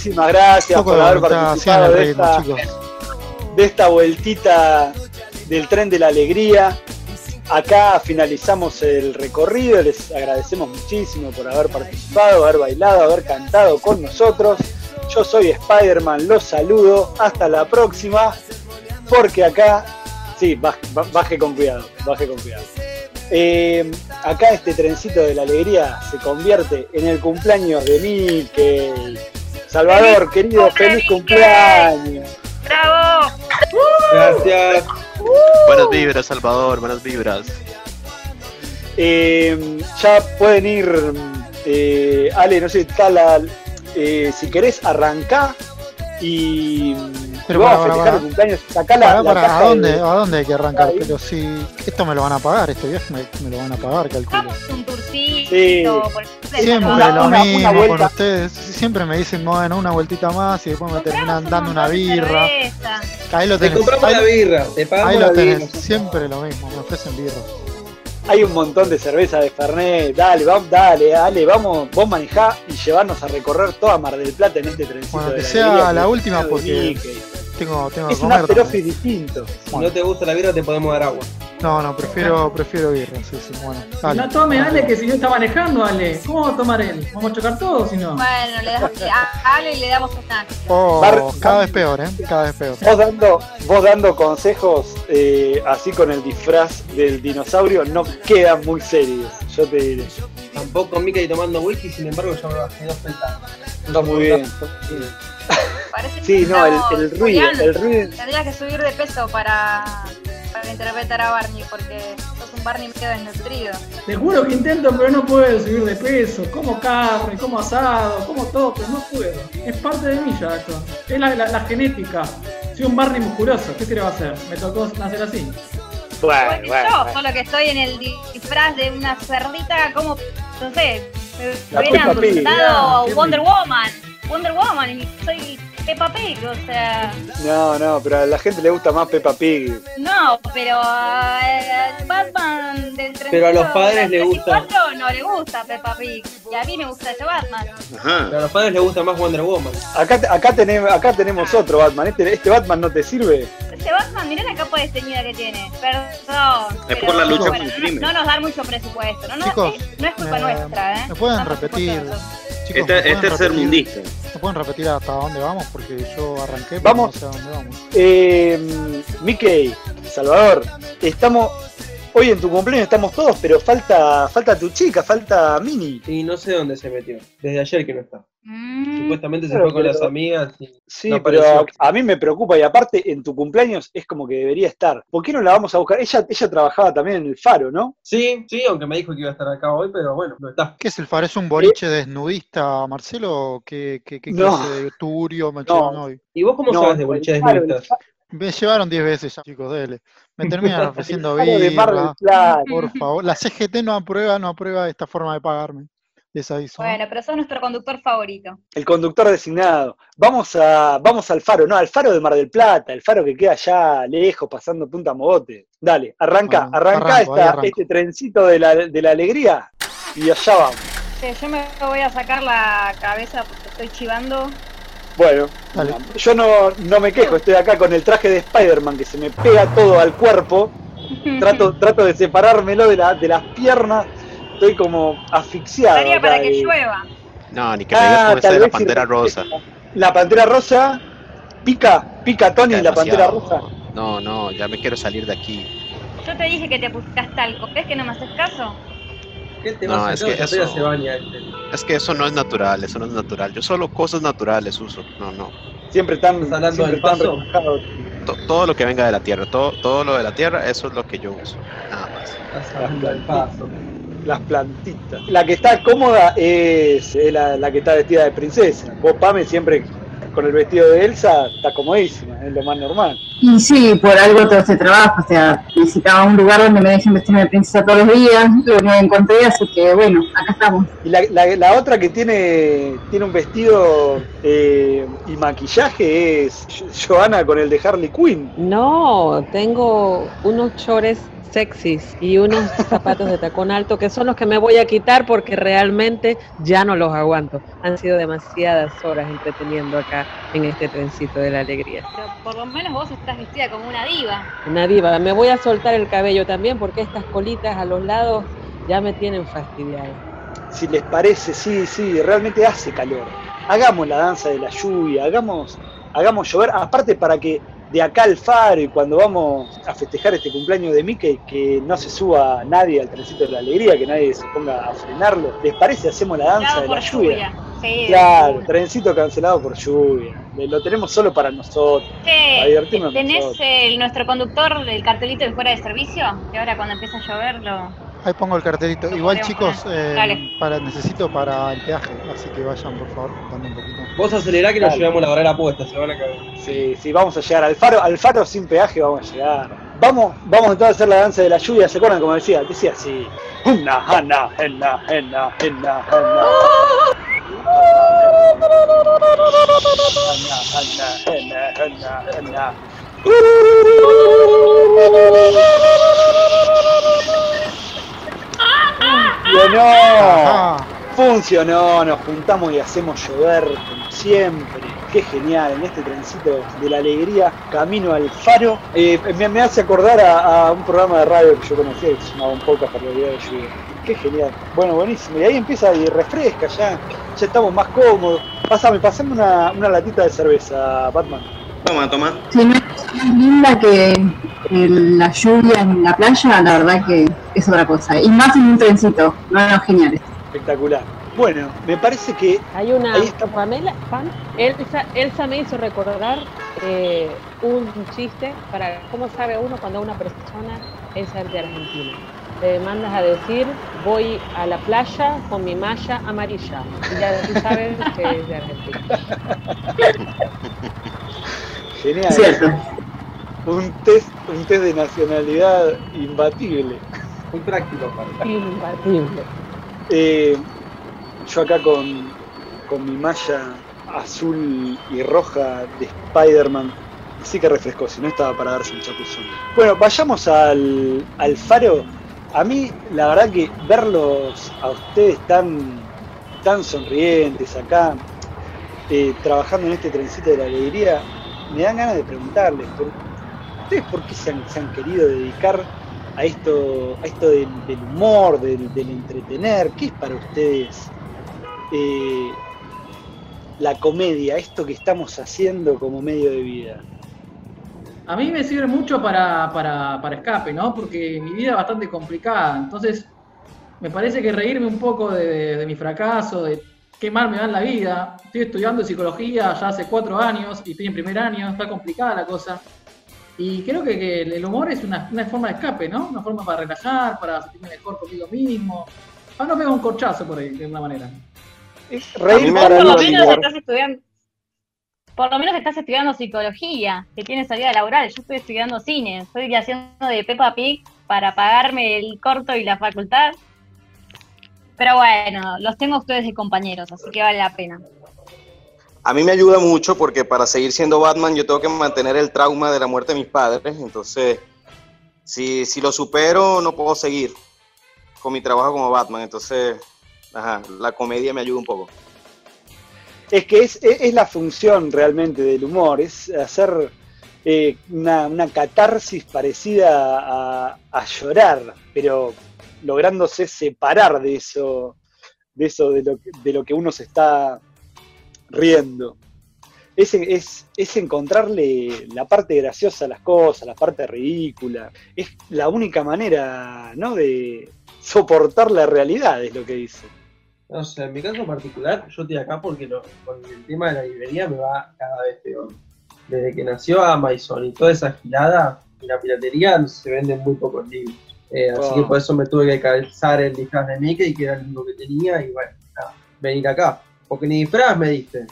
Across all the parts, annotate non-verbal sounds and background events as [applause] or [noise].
Muchísimas gracias por haber participado de esta, de esta vueltita del tren de la alegría. Acá finalizamos el recorrido, les agradecemos muchísimo por haber participado, haber bailado, haber cantado con nosotros. Yo soy Spider-Man, los saludo, hasta la próxima, porque acá, sí, baje, con cuidado, baje con cuidado. Eh, acá este trencito de la alegría se convierte en el cumpleaños de Mickey. Salvador, querido, feliz cumpleaños. ¡Bravo! Gracias. Buenas vibras, Salvador, buenas vibras. Eh, ya pueden ir, eh, Ale, no sé, está la, eh, si querés arrancar y pero para, para, para. cumpleaños, la, para, ¿a, dónde, ¿A dónde hay que arrancar? Pero si esto me lo van a pagar, este viaje me, me lo van a pagar, calculo. un turcito, sí. Siempre lo mismo con ustedes. Siempre me dicen, bueno, una vueltita más y después me terminan dando una birra. Ahí lo tenés. Te compramos la birra, te pagamos Ahí lo tenés, siempre lo mismo, me ofrecen birra hay un montón de cerveza de Fernet, dale, vamos, dale, dale, vamos, vos manejá y llevarnos a recorrer toda Mar del Plata en este trencito. Bueno, que sea la última porque tengo, tengo es que comer. Es un distinto. Si no te gusta la birra te podemos dar agua. No, no, prefiero, prefiero birra, sí, sí, bueno. No tome, Ale, que si no está manejando, Ale. ¿Cómo va a tomar él? ¿Vamos a chocar todos si no? Bueno, le damos, a Ale le damos un oh, cada vez peor, ¿eh? Cada vez peor. Vos dando, vos dando consejos eh, así con el disfraz del dinosaurio no quedan muy serios, yo te diré. Tampoco Mickey tomando whisky, sin embargo yo me bajé dos pentas. Está muy bien. Sí, no, el, el ruido, el ruido. Tendrías que subir de peso para para interpretar a Barney, porque sos un Barney medio desnutrido. Te juro que intento, pero no puedo subir de peso. Como carne, como asado, como todo, pero no puedo. Es parte de mí ya esto. Es la, genética. Soy un Barney musculoso. ¿Qué se le va a hacer? Me tocó nacer así. Bueno, bueno, yo, solo que estoy en el disfraz de una cerdita como, no sé, me hubieran presentado Wonder Woman. Wonder Woman, y soy Peppa Pig, o sea. No, no, pero a la gente le gusta más Peppa Pig. No, pero uh, Batman del 30 Pero a los padres le gusta. no le gusta Peppa Pig. Y a mí me gusta ese Batman. Ajá. Pero a los padres les gusta más Wonder Woman. Acá, acá, tenemos, acá tenemos otro Batman. ¿Este, ¿Este Batman no te sirve? Este Batman, mirá la capa de teñida que tiene. Perdón. Es por la lucha contra el crimen. No, nos dan mucho presupuesto. No, no, Chicos, no es culpa nuestra, ¿eh? ¿Me pueden repetir? Chicos, este, este es ser mundista. ¿Me pueden repetir hasta dónde vamos? Porque yo arranqué, vamos, no sé a dónde vamos. Eh, Mickey, Salvador, estamos Hoy en tu cumpleaños estamos todos, pero falta falta tu chica, falta Mini. Y no sé dónde se metió. Desde ayer que no está. Mm. Supuestamente se fue con las amigas. sí, pero a, mí me preocupa. Y aparte, en tu cumpleaños es como que debería estar. ¿Por qué no la vamos a buscar? Ella, ella trabajaba también en el Faro, ¿no? Sí, sí, aunque me dijo que iba a estar acá hoy, pero bueno, no está. ¿Qué es el Faro? ¿Es un boliche desnudista, Marcelo? ¿Qué, qué, qué clase de turio me no. hoy? ¿Y vos cómo sabes de boliche desnudista? Me llevaron 10 veces ya, chicos, dele. Me terminan [laughs] ofreciendo birra. Por favor. La CGT no aprueba, no aprueba esta forma de pagarme. Bueno, pero sos nuestro conductor favorito. El conductor designado. Vamos a, vamos al faro, no, al faro de Mar del Plata, el faro que queda allá lejos, pasando Punta Mogote. Dale, arranca, arranca este trencito de la, de la alegría y allá vamos. yo me voy a sacar la cabeza porque estoy chivando bueno, yo no, no me quejo, estoy acá con el traje de Spider-Man que se me pega todo al cuerpo. Trato, [laughs] trato de separármelo de, la, de las piernas. Estoy como asfixiado. Sería para que llueva. No, ni que me digas ah, la pantera rosa. La pantera rosa. Pica, pica Tony la pantera rosa. No, no, ya me quiero salir de aquí. Yo te dije que te pusieras talco. ¿Ves que no me haces caso? No, es que eso, Es que eso no es natural, eso no es natural. Yo solo cosas naturales uso. No, no. Siempre están hablando del paso. todo lo que venga de la tierra, todo, todo lo de la tierra, eso es lo que yo uso. Nada más. Las plantitas. La que está cómoda es, la, la, que está vestida de princesa. Vos, Pame, siempre con el vestido de Elsa está comodísima, es lo más normal. Y sí, por algo todo este trabajo, o sea, necesitaba un lugar donde me dejen vestirme de princesa todos los días, lo que encontré, así que bueno, acá estamos. Y la, la, otra que tiene, tiene un vestido eh, y maquillaje es Joana con el de Harley Quinn. No, tengo unos chores sexys y unos zapatos de tacón alto que son los que me voy a quitar porque realmente ya no los aguanto. Han sido demasiadas horas entreteniendo acá en este trencito de la alegría. Pero por lo menos vos estás vestida como una diva. Una diva. Me voy a soltar el cabello también porque estas colitas a los lados ya me tienen fastidiada. Si les parece, sí, sí, realmente hace calor. Hagamos la danza de la lluvia, hagamos, hagamos llover, aparte para que de acá al faro y cuando vamos a festejar este cumpleaños de Mickey, que no se suba nadie al trencito de la alegría, que nadie se ponga a frenarlo. ¿Les parece? Hacemos la danza de la lluvia. claro, trencito cancelado por lluvia. Lo tenemos solo para nosotros. ¿Tenés nuestro conductor del cartelito de fuera de servicio? Que ahora cuando empieza a llover lo Ahí pongo el cartelito. Igual chicos, eh, para, necesito para el peaje, así que vayan por favor dando un poquito. Vos acelerá que nos llevamos la barrera puesta, se van a caer. Sí, sí, vamos a llegar al faro, al faro sin peaje vamos a llegar. Vamos, vamos entonces a hacer la danza de la lluvia, ¿se acuerdan como decía? Decía así. Una, ana, ena, ena, ena, ena. Funcionó. Funcionó, nos juntamos y hacemos llover como siempre. Qué genial, en este trencito de la alegría, camino al faro. Eh, me, hace acordar a, un programa de radio que yo conocía que se llamaba Un poco por la de lluvia. Qué genial. Bueno, buenísimo. Y ahí empieza y refresca ya. Ya estamos más cómodos. Pásame, pasame una, una latita de cerveza, Batman. Toma, toma. Sí, es linda que la lluvia en la playa, la verdad que es otra cosa. Y más en un trencito, no, no, genial. Espectacular. Bueno, me parece que. Hay una. Pamela, Elsa, Elsa, me hizo recordar eh, un chiste para cómo sabe uno cuando una persona es de Argentina. Te mandas a decir, voy a la playa con mi malla amarilla. Y ya tú sabes que es de Argentina. [laughs] Genial. Cierto. Un test, un test de nacionalidad imbatible. Muy práctico, para Imbatible. Eh, yo acá con, con mi malla azul y roja de Spider-Man. Sí que refrescó, si no estaba para darse un chapuzón. Bueno, vayamos al, al faro. A mí, la verdad que verlos a ustedes tan, tan sonrientes acá, eh, trabajando en este trencito de la alegría, me dan ganas de preguntarles, ¿ustedes por qué se han, querido dedicar a esto, a esto del, humor, del, entretener? ¿Qué es para ustedes eh, la comedia, esto que estamos haciendo como medio de vida? A mí me sirve mucho para, para, escape, ¿no? Porque mi vida es bastante complicada. Entonces, me parece que reírme un poco de, de mi fracaso, de qué mal me da en la vida. Estoy estudiando psicología ya hace cuatro años y estoy en primer año, está complicada la cosa. Y creo que, el humor es una, forma de escape, ¿no? Una forma para relajar, para sentirme mejor conmigo mismo. Para no pegar un corchazo por ahí, de alguna manera. Reír por lo menos estás estudiando. Por lo menos estás estudiando psicología, que tienes salida laboral. Yo estoy estudiando cine, estoy haciendo de Peppa Pig para pagarme el corto y la facultad pero bueno, los tengo ustedes de compañeros, así que vale la pena. A mí me ayuda mucho porque para seguir siendo Batman yo tengo que mantener el trauma de la muerte de mis padres, entonces si, si lo supero no puedo seguir con mi trabajo como Batman, entonces ajá, la comedia me ayuda un poco. Es que es, es, la función realmente del humor, es hacer eh, una, una, catarsis parecida a, a llorar, pero lográndose separar de eso, de eso, de lo, de lo que uno se está riendo. Es, es, encontrarle la parte graciosa a las cosas, la parte ridícula. Es la única manera, ¿no? De soportar la realidad, es lo que dice. No sé, en mi caso particular, yo estoy acá porque con el tema de la librería me va cada vez peor. Desde que nació Amazon y toda esa girada, y la piratería se venden muy pocos libros. Eh, así que por eso me tuve que calzar el disfraz de Mickey, que era el único que tenía, y bueno, venir acá. Porque ni disfraz me diste.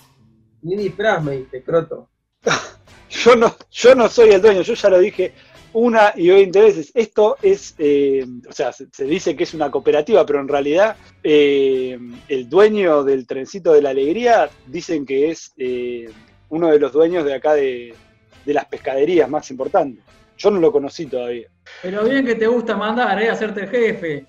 Ni disfraz me diste, croto. [laughs] yo, no, yo no soy el dueño, yo ya lo dije una y veinte veces. Esto es, eh, o sea, se, dice que es una cooperativa, pero en realidad eh, el dueño del trencito de la alegría dicen que es uno de los dueños de acá de, de las pescaderías más importantes. Yo no lo conocí todavía. Pero bien que te gusta mandar, ¿eh? Hacerte el jefe.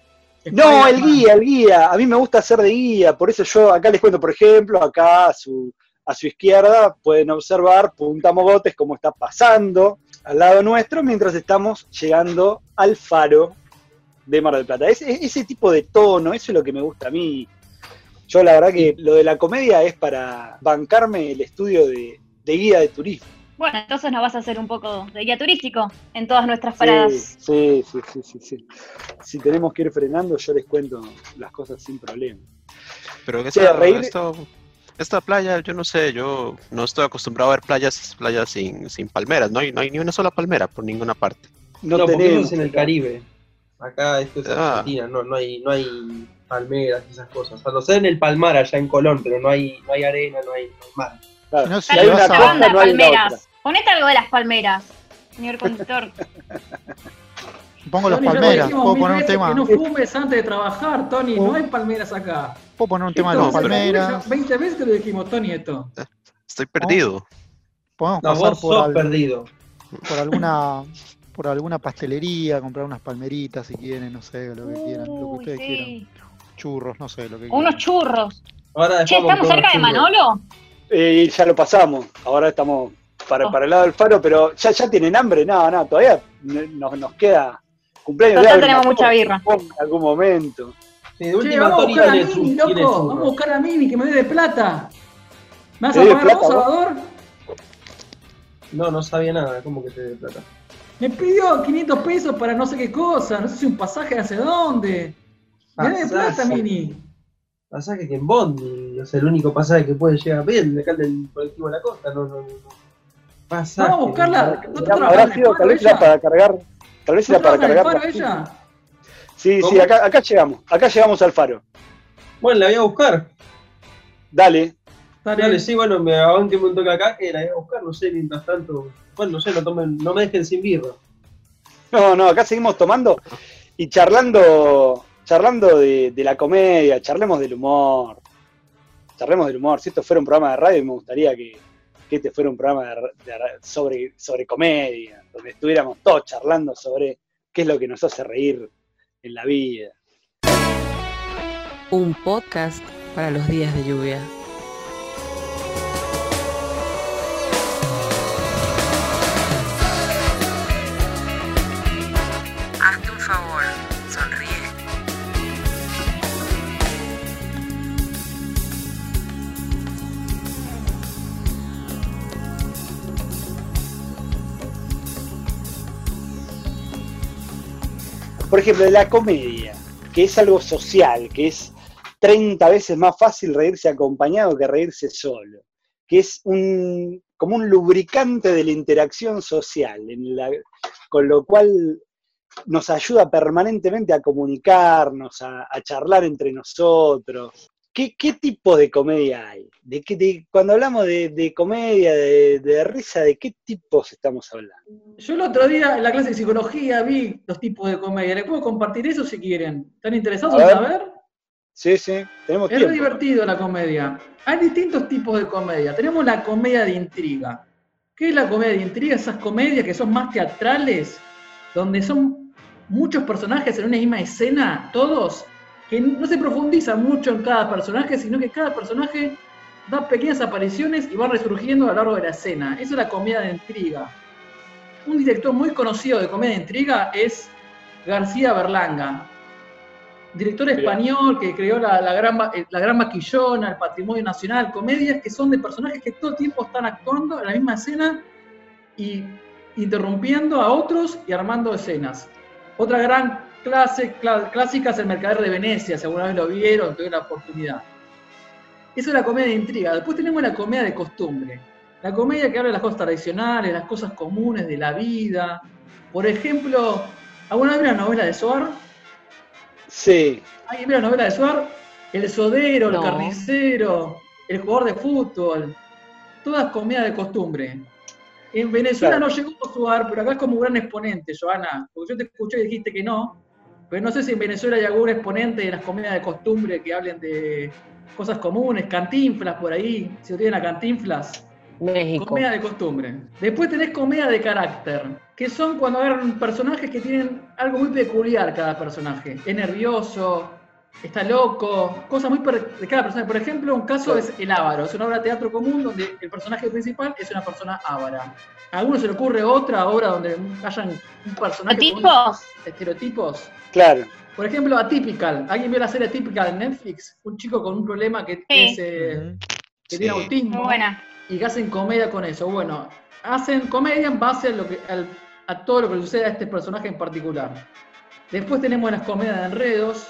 No, el guía, el guía. A mí me gusta hacer de guía. Por eso yo acá les cuento, por ejemplo, acá a su, a su izquierda pueden observar Punta Mogotes, cómo está pasando al lado nuestro mientras estamos llegando al faro de Mar del Plata. Ese, ese tipo de tono, eso es lo que me gusta a mí. Yo la verdad que lo de la comedia es para bancarme el estudio de, guía de turismo. Bueno, entonces nos vas a hacer un poco de guía turístico en todas nuestras paradas. Sí, sí, sí, sí, sí. Si tenemos que ir frenando, yo les cuento las cosas sin problema. Pero que sea, reír... esto, esta playa, yo no sé, yo no estoy acostumbrado a ver playas, playas sin, sin palmeras, no hay, no hay ni una sola palmera por ninguna parte. No, tenemos en el Caribe. Acá esto es ah. Argentina, no, no hay, no hay palmeras y esas cosas. O sea, en el Palmar allá en Colón, pero no hay, no hay arena, no hay, mar. no, si hay una costa, no hay palmeras. Ponete algo de las palmeras, señor [laughs] conductor. Pongo las palmeras, puedo poner un tema. Que no fumes antes de trabajar, Tony, no hay palmeras acá. Puedo poner un tema de las palmeras. 20 veces te lo dijimos, Tony, esto. Estoy perdido. Podemos pasar por, perdido. por alguna por alguna pastelería, comprar unas palmeritas si quieren, no sé, lo que quieran, lo que ustedes quieran. Churros, no sé, lo que Unos churros. Ahora che, ¿estamos cerca de Manolo? Eh, ya lo pasamos, ahora estamos para, oh. para el lado del faro, pero ¿ya, ya tienen hambre? No, no, todavía nos, nos queda cumpleaños. Todavía tenemos mucha birra. En algún momento. Sí, vamos a buscar a Mimi, loco. Vamos a buscar a Mimi que me dé de plata. ¿Me vas a pagar vos, Salvador? No, no sabía nada. ¿Cómo que te dé plata? Me pidió 500 pesos para no sé qué cosa. No sé si un pasaje hacia dónde. Me dé de plata, Mini. Pasaje que en Bondi. O sea, el único pasaje que puede llegar bien de acá del colectivo de la costa. No, no, no. Pasaje. Vamos a buscarla. ¿No Habrá sido tal vez para cargar. Tal vez era para cargar. ella? Sí, sí, acá, acá llegamos. Acá llegamos al faro. Bueno, la voy a buscar. Dale. Dale, sí, bueno, me hago un toque acá que la voy a buscar, no sé, mientras tanto. Bueno, no sé, no, tomen, no me dejen sin birra. No, no, acá seguimos tomando y charlando, charlando de, la comedia, charlemos del humor. Charlemos del humor. Si esto fuera un programa de radio, me gustaría que, este fuera un programa sobre, sobre comedia, donde estuviéramos todos charlando sobre qué es lo que nos hace reír en la vida. Un podcast para los días de lluvia. Por ejemplo, la comedia, que es algo social, que es 30 veces más fácil reírse acompañado que reírse solo, que es un, como un lubricante de la interacción social, con lo cual nos ayuda permanentemente a comunicarnos, a, charlar entre nosotros. ¿Qué, tipo de comedia hay? ¿De qué, cuando hablamos de, comedia, de, risa, ¿de qué tipos estamos hablando? Yo el otro día en la clase de psicología vi los tipos de comedia. ¿Les puedo compartir eso si quieren? ¿Están interesados en saber? Sí, sí, tenemos Es divertido la comedia. Hay distintos tipos de comedia. Tenemos la comedia de intriga. ¿Qué es la comedia de intriga? Esas comedias que son más teatrales, donde son muchos personajes en una misma escena, todos, que no se profundiza mucho en cada personaje, sino que cada personaje da pequeñas apariciones y va resurgiendo a lo largo de la escena. Eso es la comedia de intriga. Un director muy conocido de comedia de intriga es García Berlanga, director español que creó la, gran, eh, la Gran Maquillona, el Patrimonio Nacional, comedias que son de personajes que todo el tiempo están actuando en la misma escena y interrumpiendo a otros y armando escenas. Otra gran clase, clásica es El Mercader de Venecia, si alguna vez lo vieron, tuvieron la oportunidad. Eso es la comedia de intriga. Después tenemos la comedia de costumbre. La comedia que habla de las cosas tradicionales, las cosas comunes de la vida. Por ejemplo, ¿alguna vez una novela de Soar? Sí. ¿Alguien vio la novela de Suar? El sodero, el carnicero, el jugador de fútbol. Todas comidas de costumbre. En Venezuela no llegó a Suar, pero acá es como un gran exponente, Joana. Porque yo te escuché y dijiste que no. Pero no sé si en Venezuela hay algún exponente de las comidas de costumbre que hablen de cosas comunes, cantinflas por ahí. Si lo tienen a cantinflas. México. Comedia de costumbre. Después tenés comedia de carácter, que son cuando agarran personajes que tienen algo muy peculiar cada personaje. Es nervioso, está loco, cosas muy de cada persona. Por ejemplo, un caso es El Ávaro, es una obra de teatro común donde el personaje principal es una persona ávara. ¿A alguno se le ocurre otra obra donde hayan un personaje ¿Estereotipos? estereotipos? Claro. Por ejemplo, Atypical. ¿Alguien vio la serie Atypical en Netflix? Un chico con un problema que, es, eh, que tiene autismo. Muy buena. Y que hacen comedia con eso. Bueno, hacen comedia en base a, lo que, a todo lo que sucede a este personaje en particular. Después tenemos las comedias de enredos,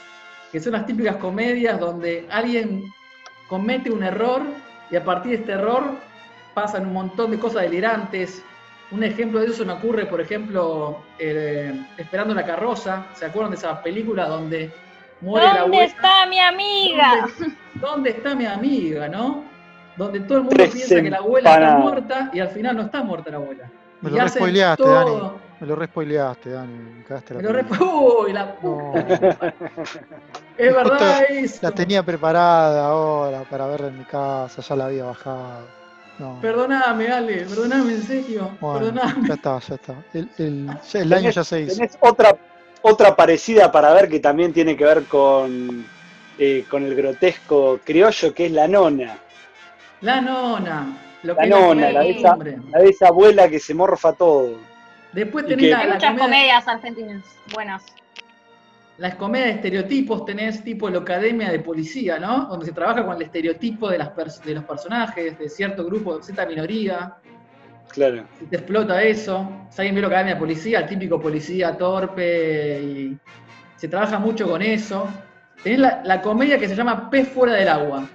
que son las típicas comedias donde alguien comete un error y a partir de este error pasan un montón de cosas delirantes. Un ejemplo de eso me ocurre, por ejemplo, eh, Esperando la carroza. ¿Se acuerdan de esa película donde muere la abuela? ¿Dónde está mi amiga? ¿Dónde, está mi amiga, no? Donde todo el mundo piensa que la abuela está muerta y al final no está muerta la abuela. Me lo respoileaste, Dani. Me lo respoileaste, Dani. Me, lo respoileaste. Uy, la puta. [laughs] Es verdad eso. La tenía preparada ahora para verla en mi casa, ya la había bajado. Perdóname, Ale, perdóname, en serio. perdóname. Ya está, ya está. El, año ya se hizo. Tenés otra, otra parecida para ver que también tiene que ver con, eh, con el grotesco criollo, que es la nona. La nona. Lo la nona, la de, esa, la de, esa, abuela que se morfa todo. Después tenés la, muchas comedias argentinas buenas. Las comedias de estereotipos tenés tipo la academia de policía, ¿no? Donde se trabaja con el estereotipo de, las de los personajes, de cierto grupo, de cierta minoría. Claro. Si te explota eso. Si alguien ve la academia de policía, el típico policía torpe y se trabaja mucho con eso. Tenés la, la comedia que se llama Pez fuera del agua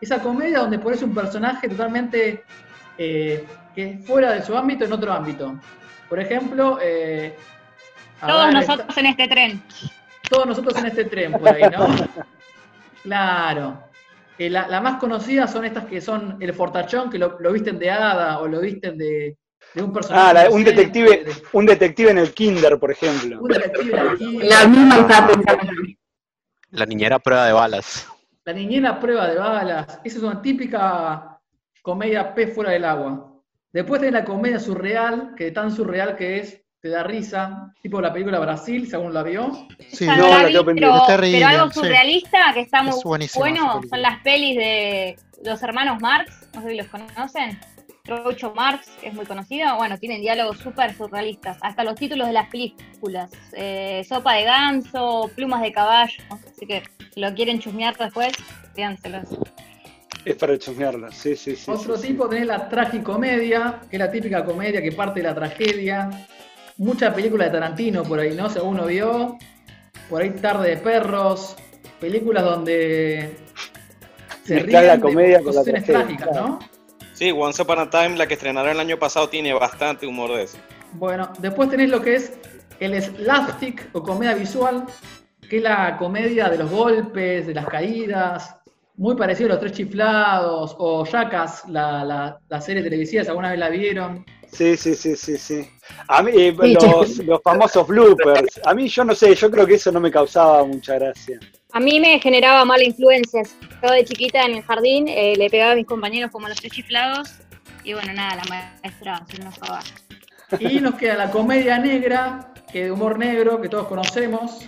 esa comedia donde pones un personaje totalmente eh, que es fuera de su ámbito en otro ámbito. Por ejemplo, eh, todos nosotros en este tren. Todos nosotros en este tren, por ahí, ¿no? claro. Eh, la, más conocida son estas que son el fortachón, que lo, visten de hada o lo visten de, un personaje. Ah, un, detective, un detective en el kinder, por ejemplo. Un detective en el kinder. La misma La niñera prueba de balas. La niñera prueba de balas. Esa es una típica comedia pez fuera del agua. Después tenés la comedia surreal, que tan surreal que es, te da risa, tipo la película Brasil, según la vio. Sí, no, la pero, pero, algo surrealista que está muy bueno son las pelis de los hermanos Marx, no sé si los conocen. Trocho Marx, que es muy conocido, bueno, tienen diálogos súper surrealistas, hasta los títulos de las películas, eh, Sopa de ganso, Plumas de caballo, así que si lo quieren chusmear después, fíjenselos. Es para chusmearlo, sí, sí, sí. Otro tipo tenés la tragicomedia, que es la típica comedia que parte de la tragedia. Muchas películas de Tarantino por ahí, ¿no? Según uno vio. Por ahí Tarde de Perros, películas donde se ríen la comedia con la trágicas, ¿no? Sí, Once Upon a Time, la que estrenaron el año pasado, tiene bastante humor de eso. Bueno, después tenés lo que es el slapstick o comedia visual, que es la comedia de los golpes, de las caídas, muy parecido a Los Tres Chiflados o Jackass, la, la, serie televisiva, si alguna vez la vieron. Sí, sí, sí, sí, sí. A mí, eh, los, los, famosos bloopers. A mí, yo no sé, yo creo que eso no me causaba mucha gracia. A mí me generaba mala influencia. Yo de chiquita en el jardín eh, le pegaba a mis compañeros como los tres chiflados. Y bueno, nada, la maestra se enojaba. Y nos queda la comedia negra, que de humor negro, que todos conocemos,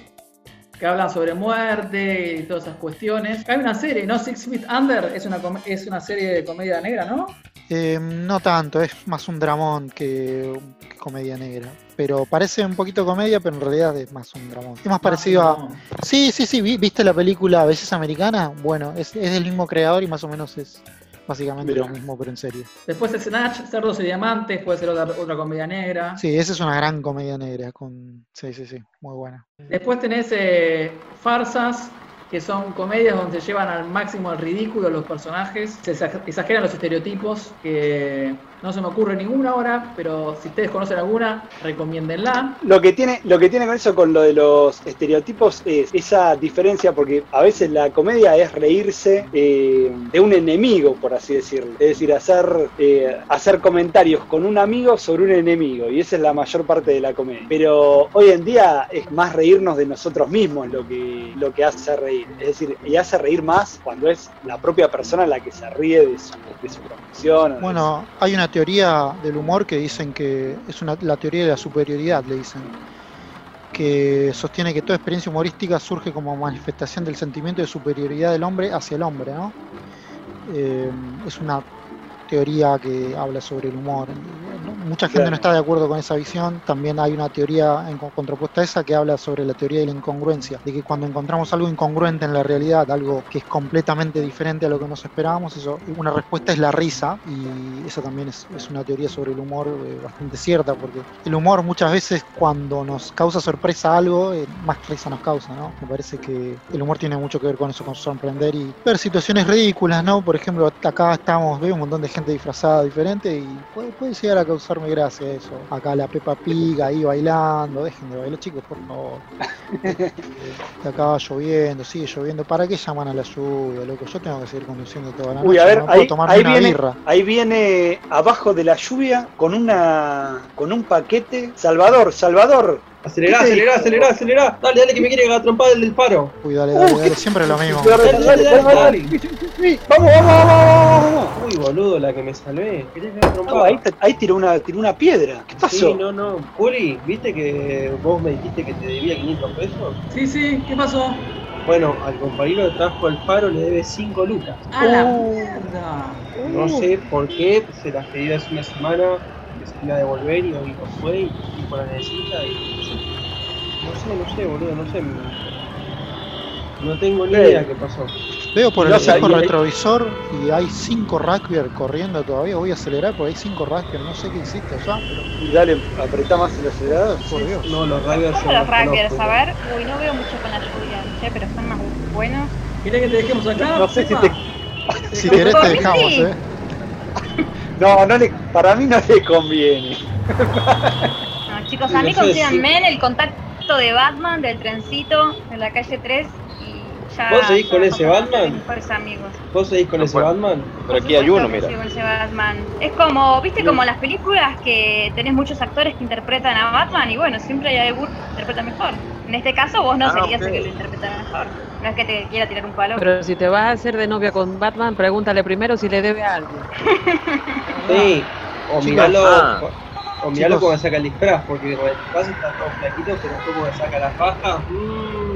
que hablan sobre muerte y todas esas cuestiones. Hay una serie, ¿no? Six Feet Under es una, es una serie de comedia negra, ¿no? Eh, no tanto, es más un dramón que, comedia negra. Pero parece un poquito comedia, pero en realidad es más un dramón. Es más parecido a. Sí, sí, sí, ¿viste la película A veces americana? Bueno, es, es del mismo creador y más o menos es básicamente lo mismo, pero en serio. Después el Snatch, Cerdos y Diamantes, puede ser otra, otra comedia negra. Sí, esa es una gran comedia negra. con Sí, sí, sí, muy buena. Después tenés eh, Farsas, que son comedias donde llevan al máximo al ridículo los personajes, se exageran los estereotipos, que no se me ocurre ninguna ahora, pero si ustedes conocen alguna, recomiéndenla. Lo que tiene, lo que tiene con eso, con lo de los estereotipos, es esa diferencia, porque a veces la comedia es reírse eh, de un enemigo, por así decirlo. Es decir, hacer, eh, hacer comentarios con un amigo sobre un enemigo, y esa es la mayor parte de la comedia. Pero hoy en día es más reírnos de nosotros mismos lo que, lo que hace reír. Reír. Es decir, y hace reír más cuando es la propia persona la que se ríe de su, de su profesión. Bueno, hay una teoría del humor que dicen que es una, la teoría de la superioridad, le dicen que sostiene que toda experiencia humorística surge como manifestación del sentimiento de superioridad del hombre hacia el hombre, ¿no? Eh, es una teoría que habla sobre el humor. Mucha gente no está de acuerdo con esa visión. También hay una teoría en contrapuesta a esa que habla sobre la teoría de la incongruencia, de que cuando encontramos algo incongruente en la realidad, algo que es completamente diferente a lo que nos esperábamos, eso, una respuesta es la risa y esa también es, una teoría sobre el humor eh, bastante cierta, porque el humor muchas veces cuando nos causa sorpresa algo, eh, más risa nos causa, ¿no? Me parece que el humor tiene mucho que ver con eso, con sorprender y ver situaciones ridículas, ¿no? Por ejemplo, acá estamos, veo un montón de gente disfrazada diferente y puede, puede llegar a causarme gracia eso. Acá la Pepa Pig ahí bailando, dejen de bailar chicos, por favor. [laughs] acá lloviendo, sigue lloviendo. ¿Para qué llaman a la lluvia, loco? Yo tengo que seguir conduciendo toda la noche. Uy, a ver, ahí, ahí viene, ahí viene abajo de la lluvia con una con un paquete. Salvador, Salvador, Acelerá, acelerá, acelerá, acelerá. Dale, dale, que me quiere agarrar trompada el del paro. Uy, dale, dale, dale, siempre lo mismo. Dale, dale, dale, dale. Vamos, vamos, vamos, vamos. Uy, boludo, la que me salvé. ¿Querés ahí, ahí tiró, una, tiró una piedra. ¿Qué pasó? Sí, no, no. Juli, ¿viste que vos me dijiste que te debía 500 pesos? Sí, sí, ¿qué pasó? Bueno, al compañero que trajo el faro le debe 5 lucas. ¡A la mierda! No sé por qué, se las pedí hace una semana la devolver y hoy no fue y tipo la necesita y no sé, no sé, boludo, no sé. No tengo ni idea qué pasó. Veo por el espejo retrovisor y hay 5 rugbyers corriendo todavía. Voy a acelerar porque hay 5 rugbyers. No sé qué hiciste allá. Pero... Y dale, apretá más el acelerador. Por Dios. No, los rugbyers son. los rugbyers? A ver. Uy, no veo mucho con la lluvia, che, pero son más buenos. ¿Quieres que te dejemos acá? No sé si te. Si querés te dejamos, eh. [laughs] No, no le, para mí no le conviene. No, chicos, a mí consíganme en el contacto de Batman del trencito de la calle 3 y ya. ¿Vos seguís con ese Batman? Mejores amigos. ¿Vos seguís con ese Batman? Pero aquí hay uno, mira. Con ese Batman. Es como, viste, como las películas que tenés muchos actores que interpretan a Batman y bueno, siempre hay algún que interpreta mejor. En este caso vos no ah, serías el que lo interpretara mejor. No es que te quiera tirar un palo. Pero si te vas a hacer de novia con Batman, pregúntale primero si le debe a alguien. [laughs] sí, o miralo, ah. o, miralo como saca el disfraz, porque el disfraz está todo flaquito, pero como saca las fajas. Mmm,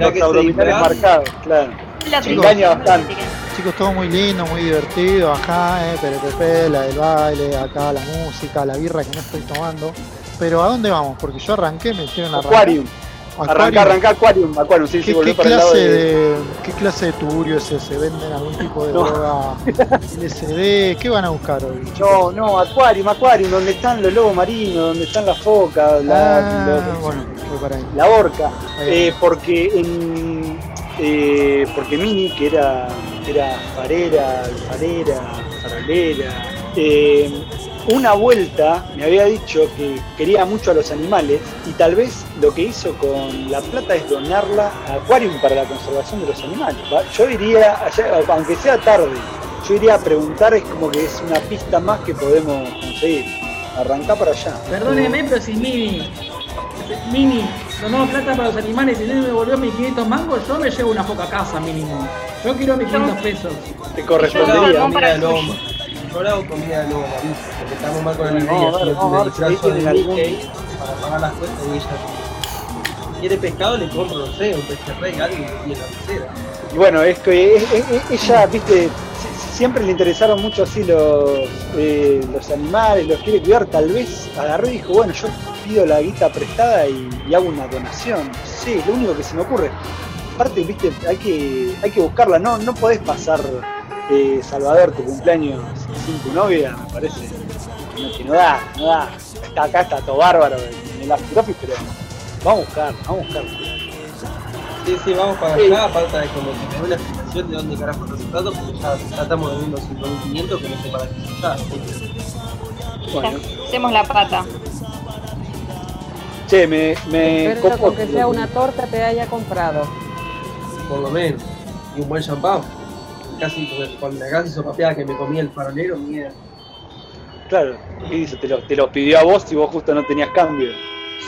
los abdominales marcados, claro. Chicos, bastante. Chicos, todo muy lindo, muy divertido. Acá, eh, pepe, la del baile, acá la música, la birra que no estoy tomando. Pero ¿a dónde vamos? Porque yo arranqué, me hicieron arrancar. Aquarium. Arranca, arranca Aquarium, Aquarium, sí, ¿Qué, sí, ¿qué clase de, ¿Qué clase de tuburio es ese? ¿Venden algún tipo de droga LSD? ¿Qué van a buscar hoy? No, no, Aquarium, Aquarium, donde están los lobos marinos, donde están las focas, la, ah, bueno, para ahí. la orca. Eh, porque en, eh, porque Mini, que era, era farera, farera, farolera, eh, una vuelta me había dicho que quería mucho a los animales y tal vez lo que hizo con la plata es donarla a Aquarium para la conservación de los animales. Yo iría, aunque sea tarde, yo iría a preguntar, es como que es una pista más que podemos conseguir. Arrancá para allá. Perdóneme, pero si Mini, Mini donó plata para los animales y no me devolvió mis 500 mangos, yo me llevo una poca casa mínimo. Yo quiero mis 500 pesos. Te correspondería yo hago comida la vista, porque estamos mal con el día. No, vamos a ver si algún... para pagar las cuentas y ella quiere pescado, le compro, no sé, un pejerrey, algo y la pecera. Y bueno, es que ella, viste, siempre le interesaron mucho así los, eh, los animales, los quiere cuidar, tal vez agarró y dijo, bueno, yo pido la guita prestada y, hago una donación. Sí, es lo único que se me ocurre. Aparte, viste, hay que, hay que buscarla, no, no podés pasar eh, Salvador, tu cumpleaños sin tu novia, me parece que no da, no da. Está acá, está todo bárbaro en el after pero vamos a buscar, vamos a buscar. Sí, sí, vamos para allá, falta de como que me una explicación de dónde carajo está sentado, porque ya, ya estamos debiendo 5.500 que no sé para qué está. Bueno. Hacemos la pata. Che, me, me Espero que sea una torta te haya comprado. Por lo menos. Y un buen champán casi con la casi sopapeada que me comía el farolero, mierda. Claro, y dice, te lo, te lo pidió a vos y vos justo no tenías cambio.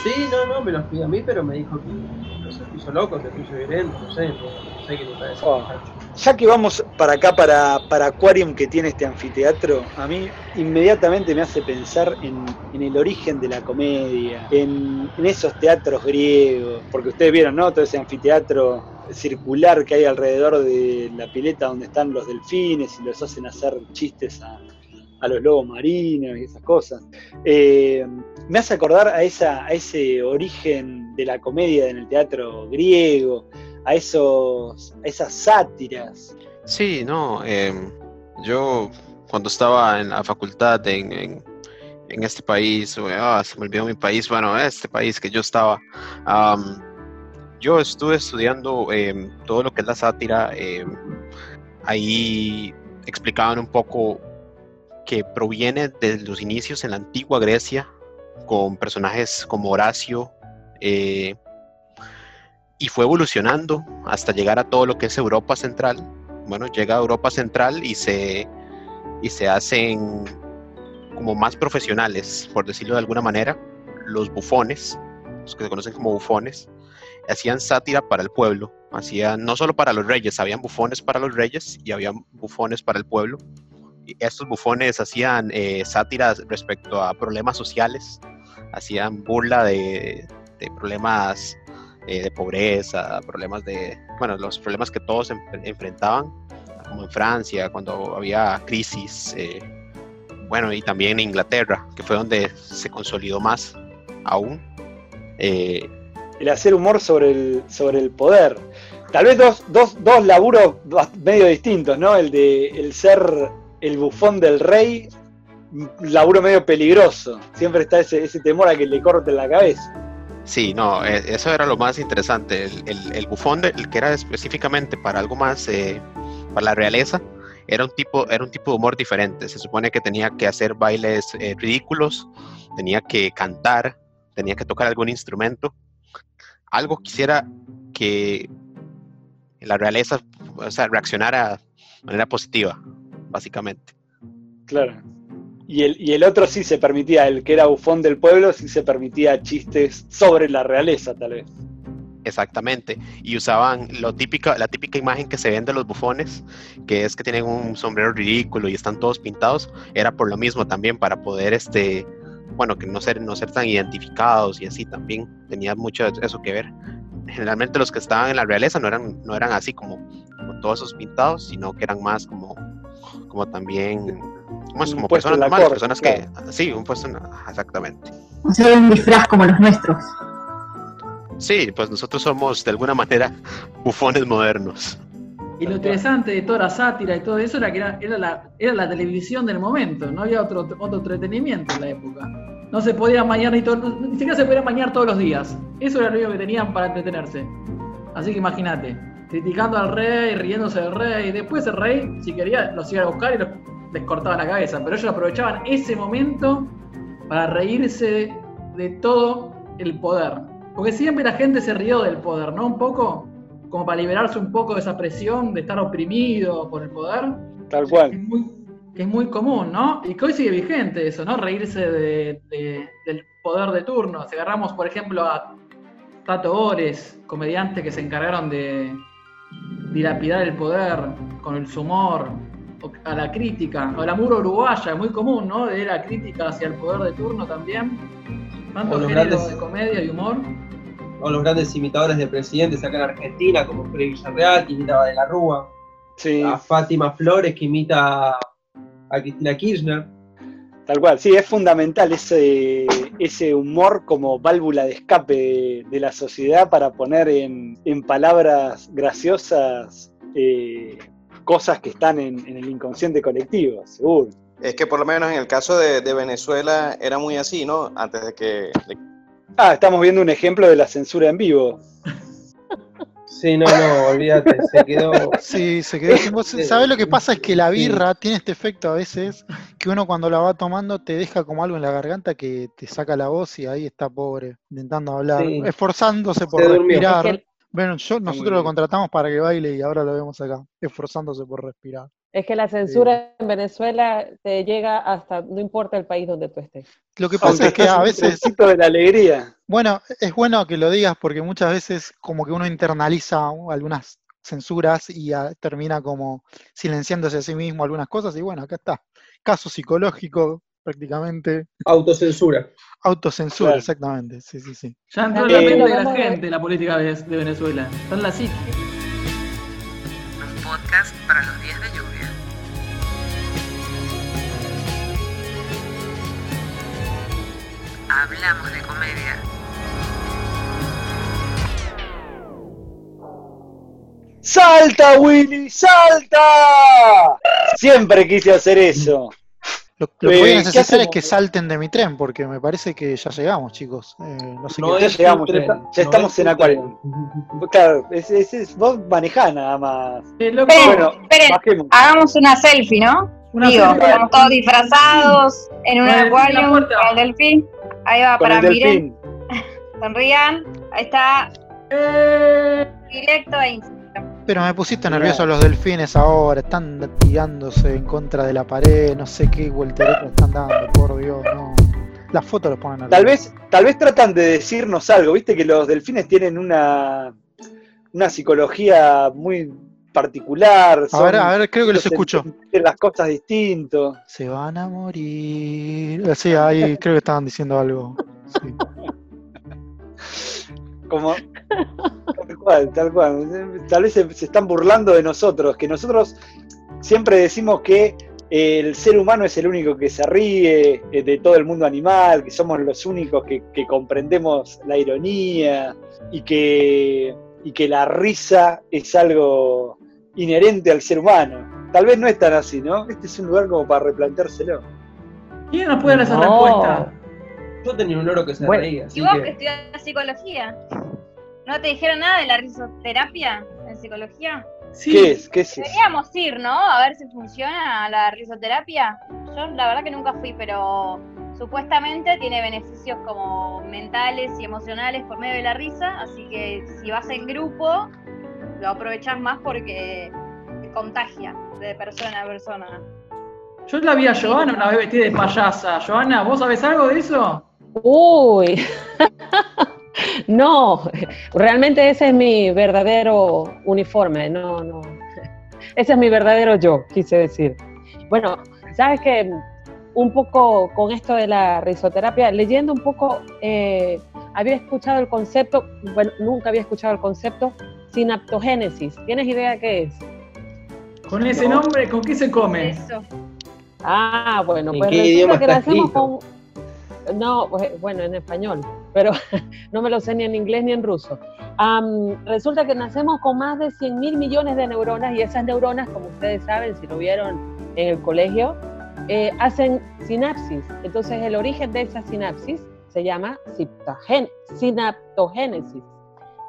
Sí, no, no, me los pidió a mí, pero me dijo que no se puso loco, se puso violento, no sé, no, sé qué le parece. Oh. Ya que vamos para acá, para, para Aquarium, que tiene este anfiteatro, a mí inmediatamente me hace pensar en, el origen de la comedia, en, esos teatros griegos, porque ustedes vieron, ¿no? Todo ese anfiteatro circular que hay alrededor de la pileta donde están los delfines y los hacen hacer chistes a, los lobos marinos y esas cosas. Eh, me hace acordar a ese origen de la comedia en el teatro griego, a, esos, esas sátiras. Sí, no, em, yo cuando estaba en la facultad en, este país, ah, se me olvidó mi país, bueno, este país que yo estaba, yo estuve estudiando em, todo lo que es la sátira, em, ahí explicaban un poco que proviene de los inicios en la antigua Grecia, con personajes como Horacio, eh, y fue evolucionando hasta llegar a todo lo que es Europa Central. Bueno, llega a Europa Central y se, y se hacen como más profesionales, por decirlo de alguna manera, los bufones, los que se conocen como bufones, hacían sátira para el pueblo, hacían no solo para los reyes, habían bufones para los reyes y habían bufones para el pueblo estos bufones hacían eh, sátiras respecto a problemas sociales, hacían burla de, problemas eh, de pobreza, problemas de, bueno, los problemas que todos enfrentaban, como en Francia, cuando había crisis, eh, bueno, y también en Inglaterra, que fue donde se consolidó más aún. el hacer humor sobre el, sobre el poder. Tal vez dos, dos, dos laburos medio distintos, ¿no? El de el ser el bufón del rey, laburo medio peligroso. Siempre está ese, ese temor a que le corten la cabeza. Sí, no, e, eso era lo más interesante. El, bufón, el que era específicamente para algo más, eh, para la realeza, era un, tipo, era un tipo de humor diferente. Se supone que tenía que hacer bailes eh, ridículos, tenía que cantar, tenía que tocar algún instrumento. Algo quisiera que la realeza o sea, reaccionara de manera positiva básicamente. Claro. Y el, y el otro sí se permitía, el que era bufón del pueblo, sí se permitía chistes sobre la realeza, tal vez. Exactamente. Y usaban lo típica, la típica imagen que se ven de los bufones, que es que tienen un sombrero ridículo y están todos pintados, era por lo mismo también, para poder, este, bueno, que no ser, no ser tan identificados y así también tenía mucho eso que ver. Generalmente los que estaban en la realeza no eran, no eran así como, como todos esos pintados, sino que eran más como como también como, personas normales, personas que sí, un puesto exactamente. O sea, un disfraz como los nuestros. Sí, pues nosotros somos de alguna manera [laughs] bufones modernos. Y lo interesante de toda la sátira y todo eso era que era, la, era la televisión del momento, no había otro, otro entretenimiento en la época. No se podía mañar ni, ni siquiera se podía mañar todos los días. Eso era lo único que tenían para entretenerse. Así que imagínate criticando al rey, riéndose del rey. Después el rey, si quería, los iba a buscar y les cortaba la cabeza. Pero ellos aprovechaban ese momento para reírse de todo el poder. Porque siempre la gente se rió del poder, ¿no? Un poco como para liberarse un poco de esa presión de estar oprimido por el poder. Tal cual. Que es muy, común, ¿no? Y que hoy sigue vigente eso, ¿no? Reírse del poder de turno. Si agarramos, por ejemplo, a Tato Ores, comediante que se encargaron de, dilapidar el poder con el humor, a la crítica, o la muro uruguaya, muy común, ¿no? De la crítica hacia el poder de turno también. Tantos géneros de comedia y humor. O los grandes imitadores de presidentes acá en Argentina, como Freddy Villarreal, que imitaba De la Rúa. A Fátima Flores, que imita a Cristina Kirchner. Tal cual, sí, es fundamental ese, ese humor como válvula de escape de, la sociedad para poner en, palabras graciosas eh, cosas que están en, el inconsciente colectivo, seguro. Es que por lo menos en el caso de, Venezuela era muy así, ¿no? Antes de que... Ah, estamos viendo un ejemplo de la censura en vivo. Sí, no, no, olvídate, se quedó. Sí, se quedó ¿Sabes lo que pasa? Es que la birra tiene este efecto a veces que uno cuando la va tomando te deja como algo en la garganta que te saca la voz y ahí está pobre, intentando hablar, esforzándose por respirar. Bueno, yo, nosotros lo contratamos para que baile y ahora lo vemos acá, esforzándose por respirar. Es que la censura en Venezuela te llega hasta, no importa el país donde tú estés. Lo que pasa es que a veces... de la alegría. Bueno, es bueno que lo digas porque muchas veces como que uno internaliza algunas censuras y termina como silenciándose a sí mismo algunas cosas y bueno, acá está. Caso psicológico prácticamente. Autocensura. Autocensura, exactamente. Sí, sí, sí. Ya entró en la mente de la gente la política de, Venezuela. Está en la psique. Un podcast para los días de lluvia. Hablamos de comedia. ¡Salta, Willy! ¡Salta! Siempre quise hacer eso. Lo, que voy a necesitar es que salten de mi tren, porque me parece que ya llegamos, chicos. Eh, no sé qué. Ya llegamos, ya, estamos en Acuario. Claro, es, vos manejás nada más. bueno, esperen, hagamos una selfie, ¿no? Digo, estamos todos disfrazados en un acuario con el delfín. Ahí va, para miren. Sonrían. Ahí está. Eh. Directo a Instagram. Pero me pusiste nervioso los delfines ahora, están tirándose en contra de la pared, no sé qué volteretas están dando, por Dios, no. Las fotos los ponen Tal vez, tal vez tratan de decirnos algo, viste que los delfines tienen una, una psicología muy particular. A ver, a ver, creo que los escucho. Las cosas distintos. Se van a morir. Sí, ahí creo que estaban diciendo algo. Sí. [laughs] Como, tal cual, tal cual. Tal vez se, están burlando de nosotros, que nosotros siempre decimos que el ser humano es el único que se ríe eh, de todo el mundo animal, que somos los únicos que, comprendemos la ironía y que, y que la risa es algo inherente al ser humano. Tal vez no es tan así, ¿no? Este es un lugar como para replanteárselo. ¿Quién nos puede dar esa respuesta? Yo tenía un loro que se reía. ¿Y vos que, estudias psicología? ¿No te dijeron nada de la risoterapia en psicología? Sí. ¿Qué es? ¿Qué es Deberíamos ir, ¿no? A ver si funciona la risoterapia. Yo la verdad que nunca fui, pero supuestamente tiene beneficios como mentales y emocionales por medio de la risa, así que si vas en grupo, lo aprovechás más porque contagia de persona a persona. Yo la vi a Joana una vez vestida de payasa. Joana, ¿vos sabés algo de eso? Uy, [laughs] no, realmente ese es mi verdadero uniforme, no, no, ese es mi verdadero yo, quise decir. Bueno, sabes que un poco con esto de la risoterapia, leyendo un poco, eh, había escuchado el concepto, bueno, nunca había escuchado el concepto sinaptogénesis. ¿Tienes idea qué es? Con ese nombre, ¿con qué se come? Eso. Ah, bueno, pues resulta que nacemos con, no, bueno, en español, pero [laughs] no me lo sé ni en inglés ni en ruso. resulta que nacemos con más de 100 mil millones de neuronas y esas neuronas, como ustedes saben, si lo vieron en el colegio, eh, hacen sinapsis. Entonces el origen de esa sinapsis se llama sinaptogénesis.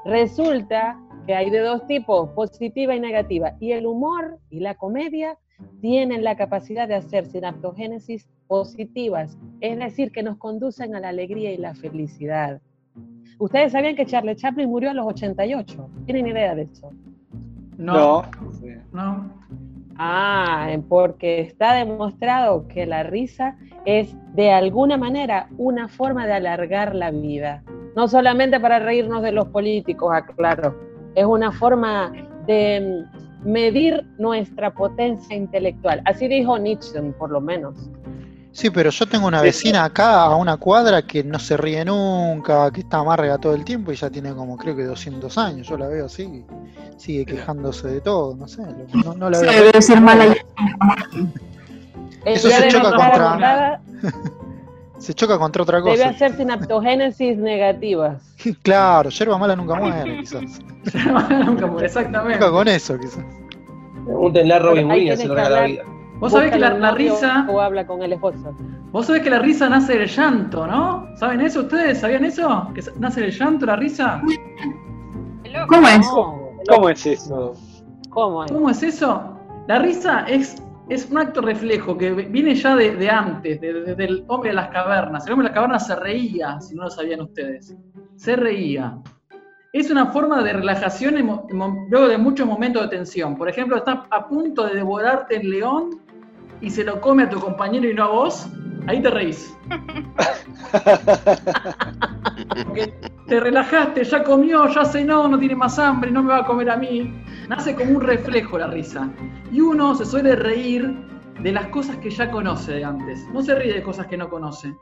Resulta que hay de dos tipos, positiva y negativa, y el humor y la comedia tienen la capacidad de hacer sinaptogénesis positivas, es decir, que nos conducen a la alegría y la felicidad. ¿Ustedes sabían que Charlie Chaplin murió a los 88? ¿Tienen idea de eso? No. No. Ah, porque está demostrado que la risa es de alguna manera una forma de alargar la vida. No solamente para reírnos de los políticos, aclaro, es una forma de medir nuestra potencia intelectual. Así dijo Nietzsche, por lo menos. Sí, pero yo tengo una vecina acá a una cuadra que no se ríe nunca, que está amarga todo el tiempo y ya tiene como creo que 200 años. Yo la veo así, sigue quejándose de todo, no sé. No, la veo. debe ser mala. Eso se choca contra. Se choca contra otra cosa. Debe hacer sinaptogénesis negativas. [laughs] claro, yerba mala nunca muere, [laughs] quizás. yerba mala nunca muere, exactamente. Nunca con eso, quizás. Pregúntenle a Robin Williams, se lo la vida. Vos sabés que la, risa. O habla con el esposo. Vos sabés que la risa nace del llanto, ¿no? ¿Saben eso ustedes? ¿Sabían eso? ¿Que nace del llanto la risa? ¿Cómo es? ¿Cómo es eso? ¿Cómo es? ¿Cómo es eso? La risa es, es un acto reflejo que viene ya de, antes, desde el hombre de las cavernas. El hombre de las cavernas se reía, si no lo sabían ustedes. Se reía. es una forma de relajación luego de muchos momentos de tensión. Por ejemplo, estás a punto de devorarte el león y se lo come a tu compañero y no a vos, ahí te reís. [laughs] te relajaste, ya comió, ya cenó, no tiene más hambre, no me va a comer a mí. Nace como un reflejo la risa. Y uno se suele reír de las cosas que ya conoce de antes. No se ríe de cosas que no conoce.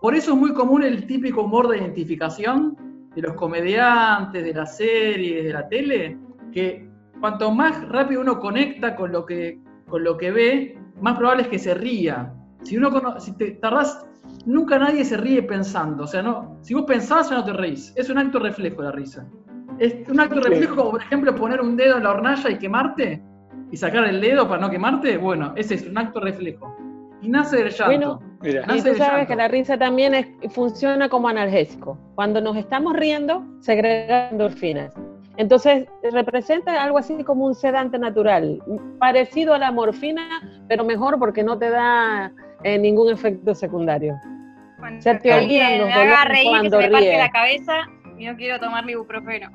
Por eso es muy común el típico humor de identificación de los comediantes, de las series, de la tele, que cuanto más rápido uno conecta con lo que, con lo que ve, más probable es que se ría. Si uno si te tardás, nunca nadie se ríe pensando. O sea, no, si vos pensás, ya no te reís. Es un acto reflejo la risa. Es un acto reflejo como, por ejemplo, poner un dedo en la hornalla y quemarte y sacar el dedo para no quemarte. Bueno, ese es un acto reflejo. Y nace del llanto. Bueno, y tú sabes que la risa también funciona como analgésico. Cuando nos estamos riendo, segregan endorfinas. Entonces, representa algo así como un sedante natural, parecido a la morfina, pero mejor porque no te da eh, ningún efecto secundario. Bueno, se te olvidan los me reír, cuando que se me la cabeza y no quiero tomar mi ibuprofeno.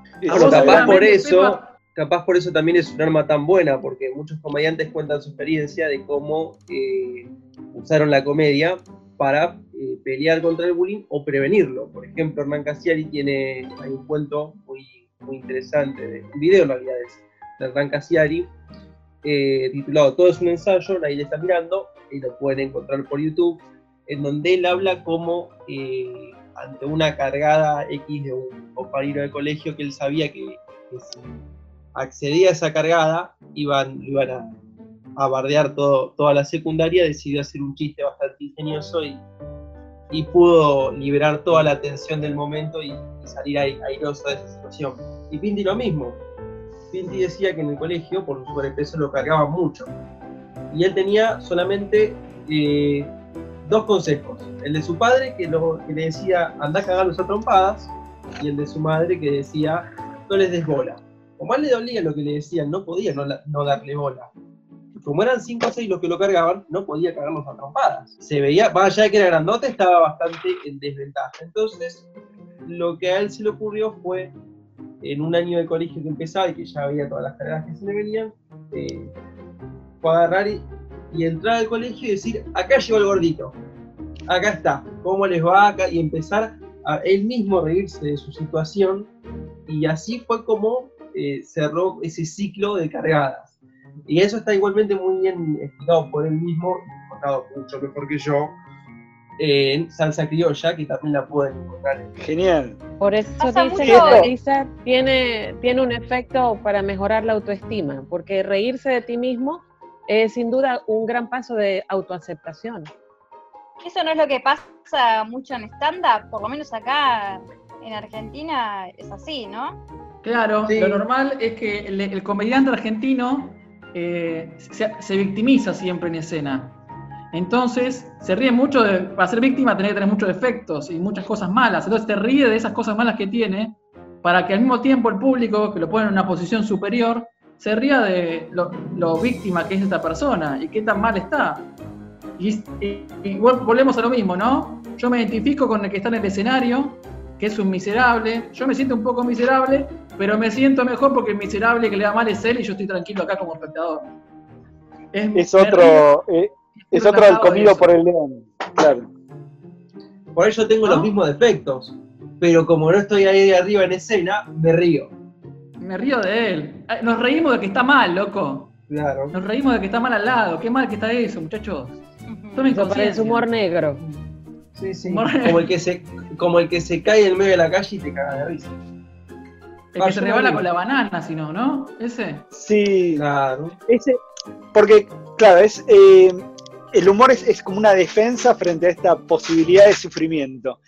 capaz por eso, capaz por eso también es un arma tan buena, porque muchos comediantes cuentan su experiencia de cómo eh, usaron la comedia para eh, pelear contra el bullying o prevenirlo. Por ejemplo, Hernán Casiari tiene hay un cuento muy muy interesante, de, un video en realidad es de Hernán Casiari, eh, titulado Todo es un ensayo, ahí le está mirando, y lo pueden encontrar por YouTube, en donde él habla como ante una cargada X de un compañero de colegio que él sabía que, si accedía a esa cargada iban, iban a, a bardear todo, toda la secundaria, decidió hacer un chiste bastante ingenioso y, y pudo liberar toda la tensión del momento y, salir airoso de esa situación. Y Pinti lo mismo. Pinti decía que en el colegio, por su sobrepeso, lo cargaba mucho. Y él tenía solamente eh, dos consejos. El de su padre, que, le decía, anda a cagarlos a trompadas, y el de su madre, que decía, no les des bola. A él le dolía lo que le decían, no podía no, no darle bola como eran 5 o 6 los que lo cargaban, no podía cargarlos a trompadas. Se veía, más allá de que era grandote, estaba bastante en desventaja. Entonces, lo que a él se le ocurrió fue, en un año de colegio que empezaba y que ya había todas las carreras que se le venían, eh, fue agarrar y, entrar al colegio y decir, acá llegó el gordito, acá está, ¿cómo les va acá? Y empezar a él mismo reírse de su situación y así fue como eh, cerró ese ciclo de cargadas. Y eso está igualmente muy bien explicado por él mismo, explicado mucho mejor que yo, en Salsa Criolla, que también la pueden encontrar. Genial. Por eso dice que risa tiene, tiene un efecto para mejorar la autoestima, porque reírse de ti mismo es sin duda un gran paso de autoaceptación. Eso no es lo que pasa mucho en stand-up, por lo menos acá en Argentina es así, ¿no? Claro, lo normal es que el comediante argentino eh, se, victimiza siempre en escena. Entonces, se ríe mucho de. Para ser víctima, tiene que tener muchos defectos y muchas cosas malas. Entonces, te ríe de esas cosas malas que tiene, para que al mismo tiempo el público, que lo pone en una posición superior, se ría de lo, víctima que es esta persona y qué tan mal está. Y, y, volvemos a lo mismo, ¿no? Yo me identifico con el que está en el escenario, que es un miserable. Yo me siento un poco miserable, pero me siento mejor porque el miserable que le da mal es él y yo estoy tranquilo acá como espectador. Es, otro, eh, es otro el comido por el león, claro. Por eso tengo los mismos defectos, pero como no estoy ahí arriba en escena, me río. Me río de él. Nos reímos de que está mal, loco. Claro. Nos reímos de que está mal al lado. Qué mal que está eso, muchachos. es humor negro. Sí, sí. Como el, que se, como el que se cae en medio de la calle y te caga de risa. El que se rebala con la banana, si no, ¿no? Ese. Sí. Claro. Ese, porque, claro, es eh, el humor es, como una defensa frente a esta posibilidad de sufrimiento.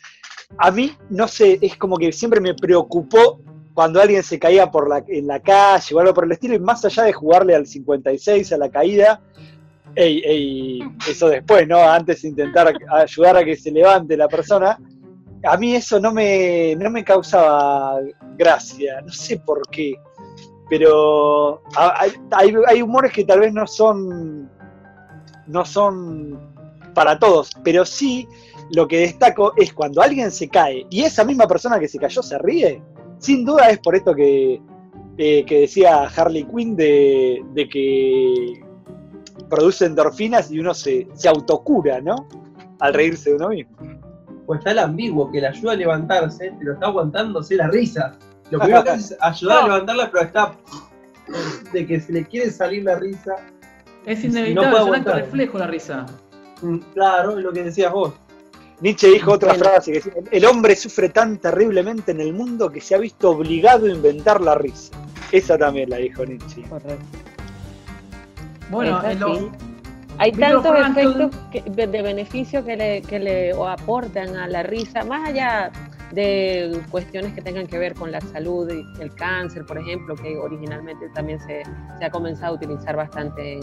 A mí, no sé, es como que siempre me preocupó cuando alguien se caía por la, en la calle o algo por el estilo, y más allá de jugarle al 56, a la caída, ey, eso después, ¿no? Antes de intentar ayudar a que se levante la persona, a mí eso no me, no me causaba gracia, no sé por qué, pero hay, hay, humores que tal vez no son, no son para todos, pero sí lo que destaco es cuando alguien se cae y esa misma persona que se cayó se ríe, sin duda es por esto que, eh, que decía Harley Quinn de, de, que produce endorfinas y uno se, se autocura, ¿no? Al reírse de uno mismo. Pues está el ambiguo, que le ayuda a levantarse, pero está aguantándose la risa. Lo primero que hace es ayudar a levantarla, pero está de que se le quiere salir la risa. Es inevitable, es un reflejo la risa. Mm, claro, es lo que decías vos. Nietzsche dijo otra frase que decía, el hombre sufre tan terriblemente en el mundo que se ha visto obligado a inventar la risa. Esa también la dijo Nietzsche. Correcto. Bueno, hay tantos efectos de beneficio que le, que le aportan a la risa, más allá de cuestiones que tengan que ver con la salud y el cáncer, por ejemplo, que originalmente también se, se ha comenzado a utilizar bastante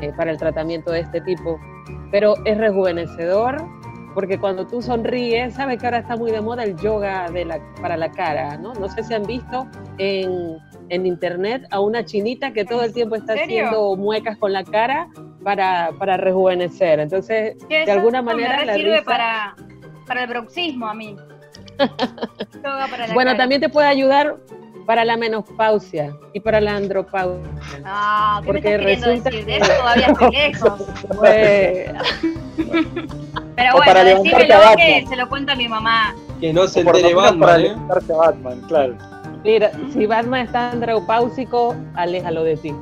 eh, para el tratamiento de este tipo. Pero es rejuvenecedor, porque cuando tú sonríes, sabes que ahora está muy de moda el yoga de la, para la cara, ¿no? No sé si han visto en, en internet a una chinita que todo el tiempo está haciendo muecas con la cara para, para rejuvenecer. Entonces, de alguna manera... Me sirve para, para el bruxismo a mí [laughs] bueno, también te puede ayudar para la menopausia y para la andropausia. Ah, ¿qué porque me estás resulta decir? De eso todavía estoy lejos. [laughs] Pues... [laughs] Pero bueno, decímelo que se lo cuenta a mi mamá. Que no se entere Batman, para ¿eh? Batman, claro. Mira, si Batman está andropáusico, aléjalo de ti.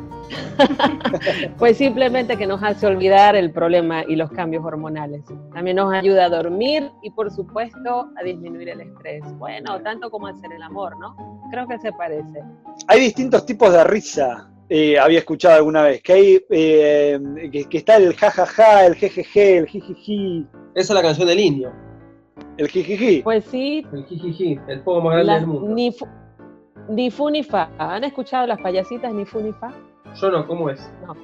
[laughs] pues simplemente que nos hace olvidar el problema y los cambios hormonales. También nos ayuda a dormir y por supuesto a disminuir el estrés. Bueno, tanto como hacer el amor, ¿no? Creo que se parece. Hay distintos tipos de risa. Eh, había escuchado alguna vez que hay eh, que, está el jajaja, el jejeje, el jijiji. Esa es la canción del indio. El jijiji. Pues sí. El jijiji, el fuego más grande del mundo. Ni, ni fu ni fa. ¿Han escuchado las payasitas ni fu ni fa? Yo no, ¿cómo es? No.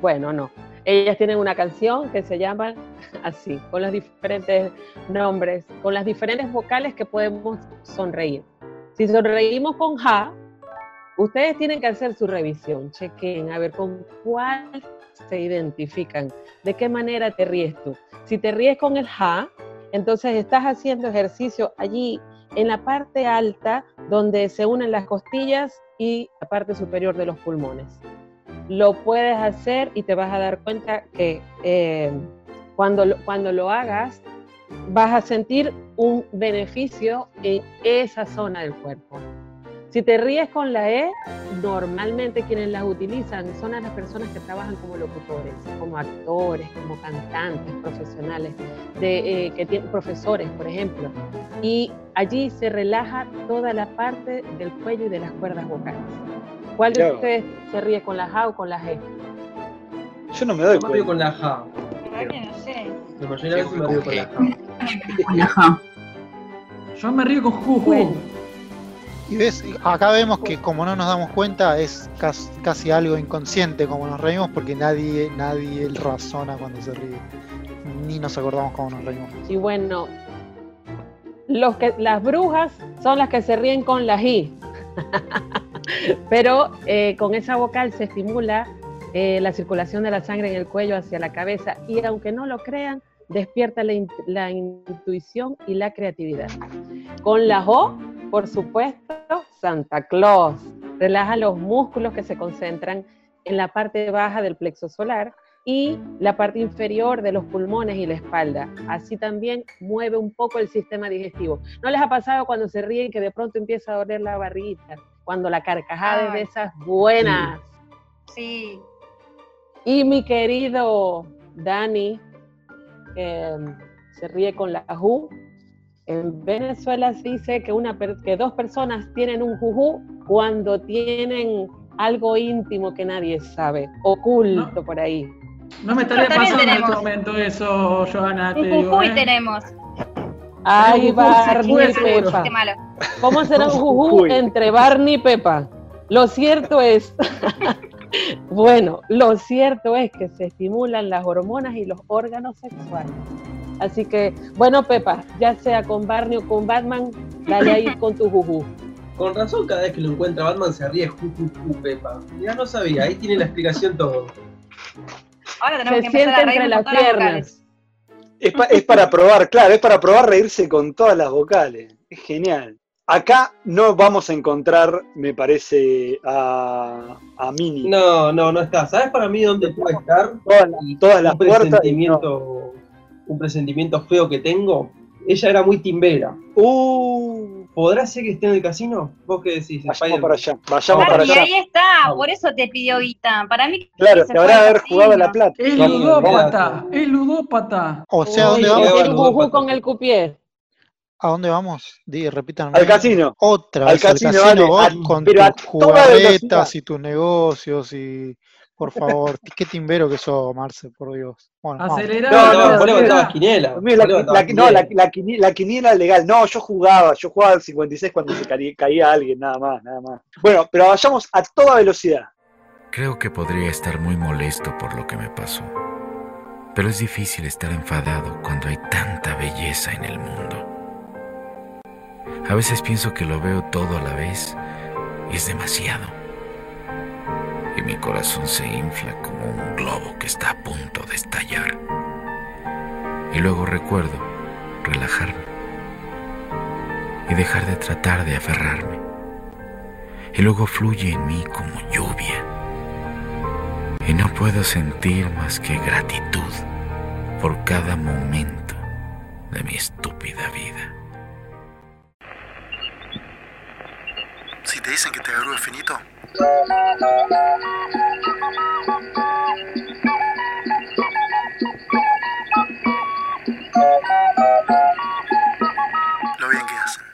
Bueno, no. Ellas tienen una canción que se llama así, con los diferentes nombres, con las diferentes vocales que podemos sonreír. Si sonreímos con ja, ustedes tienen que hacer su revisión, chequen a ver con cuál se identifican, de qué manera te ríes tú. Si te ríes con el ja, entonces estás haciendo ejercicio allí en la parte alta donde se unen las costillas y la parte superior de los pulmones lo puedes hacer y te vas a dar cuenta que eh, cuando, cuando lo hagas vas a sentir un beneficio en esa zona del cuerpo. Si te ríes con la E, normalmente quienes las utilizan son las personas que trabajan como locutores, como actores, como cantantes profesionales, de, eh, que tienen profesores, por ejemplo. Y allí se relaja toda la parte del cuello y de las cuerdas vocales. ¿Cuál de ustedes se ríe con la J o con la G? Yo no me doy río con la J. no sé. La mayoría de veces me río con la J. Con la J. Yo me río con Juju. Y ves, acá vemos que como no nos damos cuenta es casi, algo inconsciente como nos reímos porque nadie, nadie razona cuando se ríe. Ni nos acordamos cómo nos reímos. Y bueno, los que, las brujas son las que se ríen con la J. [laughs] Pero eh, con esa vocal se estimula eh, la circulación de la sangre en el cuello hacia la cabeza y aunque no lo crean, despierta la, intuición y la creatividad. Con la O, por supuesto, Santa Claus. Relaja los músculos que se concentran en la parte baja del plexo solar y la parte inferior de los pulmones y la espalda. Así también mueve un poco el sistema digestivo. ¿No les ha pasado cuando se ríen que de pronto empieza a doler la barriguita? Cuando la carcajada es de esas buenas. Sí. Y mi querido Dani, se ríe con la ju. En Venezuela se dice que, una, que dos personas tienen un juju cuando tienen algo íntimo que nadie sabe, oculto por ahí. No me estaría pasando en este momento eso, Johanna. Un jujuy ¿eh? tenemos. Ay, Barney y Pepa. ¿Cómo será un juju entre Barney y Pepa? Lo cierto es, [laughs] bueno, lo cierto es que se estimulan las hormonas y los órganos sexuales. Así que, bueno, Pepa, ya sea con Barney o con Batman, dale ahí [laughs] con tu juju. Con razón, cada vez que lo encuentra Batman se ríe juju, Pepa. Ya no sabía, ahí tiene la explicación todo. Ahora tenemos que empezar a entre las piernas. Es, es, para probar, claro, es para probar reírse con todas las vocales. Es genial. Acá no vamos a encontrar, me parece, a, a Mini. No, no, no está. ¿Sabes para mí dónde puede estar? Todas, todas las puertas. presentimiento, un presentimiento feo que tengo. Ella era muy timbera. Uh, ¿Podrá ser que esté en el casino? ¿Vos qué decís? vayamos para allá. Vayamos para y allá. ahí está, por eso te pidió guita. Para mí Claro, se te habrá al haber jugado casino. la plata. Es Vamos, ludópata, es ludópata. O sea, ¿a Uy, dónde vamos? El bujú con el cupier. ¿A dónde vamos? Di, repítanme. Al casino. Otra Al vez casino, al casino, vale, vos a- con a tus jugarretas y tus negocios y... Por favor, qué timbero que sos, Marce, por Dios. Bueno. Acelerá, No, no, No, vos no, levantabas quiniela. No, quiniela. la, la quini- la quiniela legal. No, yo jugaba, yo jugaba al 56 cuando se cari- caía alguien, nada más, nada más. Bueno, pero vayamos a toda velocidad. Creo que podría estar muy molesto por lo que me pasó. Pero es difícil estar enfadado cuando hay tanta belleza en el mundo. A veces pienso que lo veo todo a la vez y es demasiado. Y mi corazón se infla como un globo que está a punto de estallar. Y luego recuerdo relajarme y dejar de tratar de aferrarme. Y luego fluye en mí como lluvia y no puedo sentir más que gratitud por cada momento de mi estúpida vida. Si te dicen que te agarró finito, lo bien que hacen.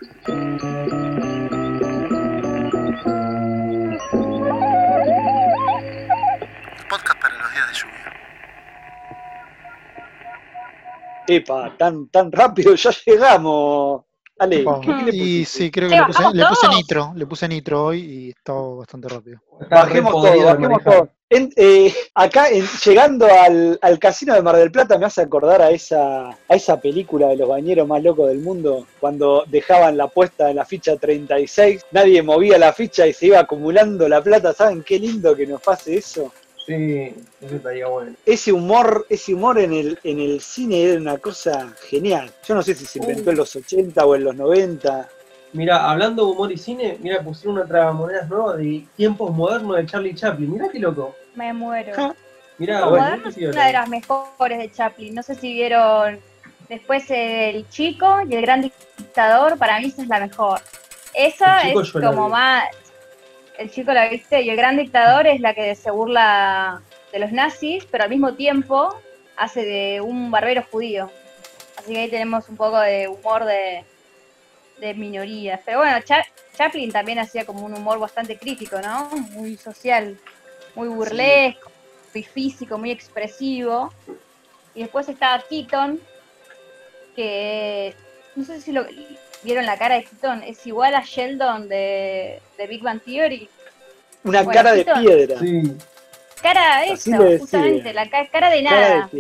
Podcast para los días de lluvia. Epa, tan, tan rápido ya llegamos. Ale, Vamos. ¿qué le Y sí, creo que le puse, le nitro, le puse nitro hoy y estaba bastante rápido. Bajemos todo, de bajemos todo. En- eh, acá, en- llegando al, al casino de Mar del Plata, me hace acordar a esa, a esa película de los bañeros más locos del mundo, cuando dejaban la puesta en la ficha 36, nadie movía la ficha y se iba acumulando la plata. ¿Saben qué lindo que nos pase eso? Sí, eso estaría bueno. Ese humor, ese humor en el, en el cine era una cosa genial. Yo no sé si se inventó en los 80 o en los 90. Mira, hablando de humor y cine, mira, pusieron una tragamonedas nueva de tiempos modernos de Charlie Chaplin. Mira qué loco. Me muero. Ja. Mira, bueno, es una de las mejores de Chaplin. No sé si vieron después El Chico y El Gran Dictador. Para mí esa es la mejor. Esa es como más. El Chico la viste y El Gran Dictador es la que se burla de los nazis, pero al mismo tiempo hace de un barbero judío. Así que ahí tenemos un poco de humor de, de minorías. Pero bueno, Cha- Chaplin también hacía como un humor bastante crítico, ¿no? Muy social, muy burlesco, muy físico, muy expresivo. Y después estaba Keaton, que no sé si lo vieron la cara de Keaton, es igual a Sheldon de, de Big Bang Theory. Una Bueno, cara de piedra. Sí, Cara eso, decía. justamente, la ca- cara de Cara de nada.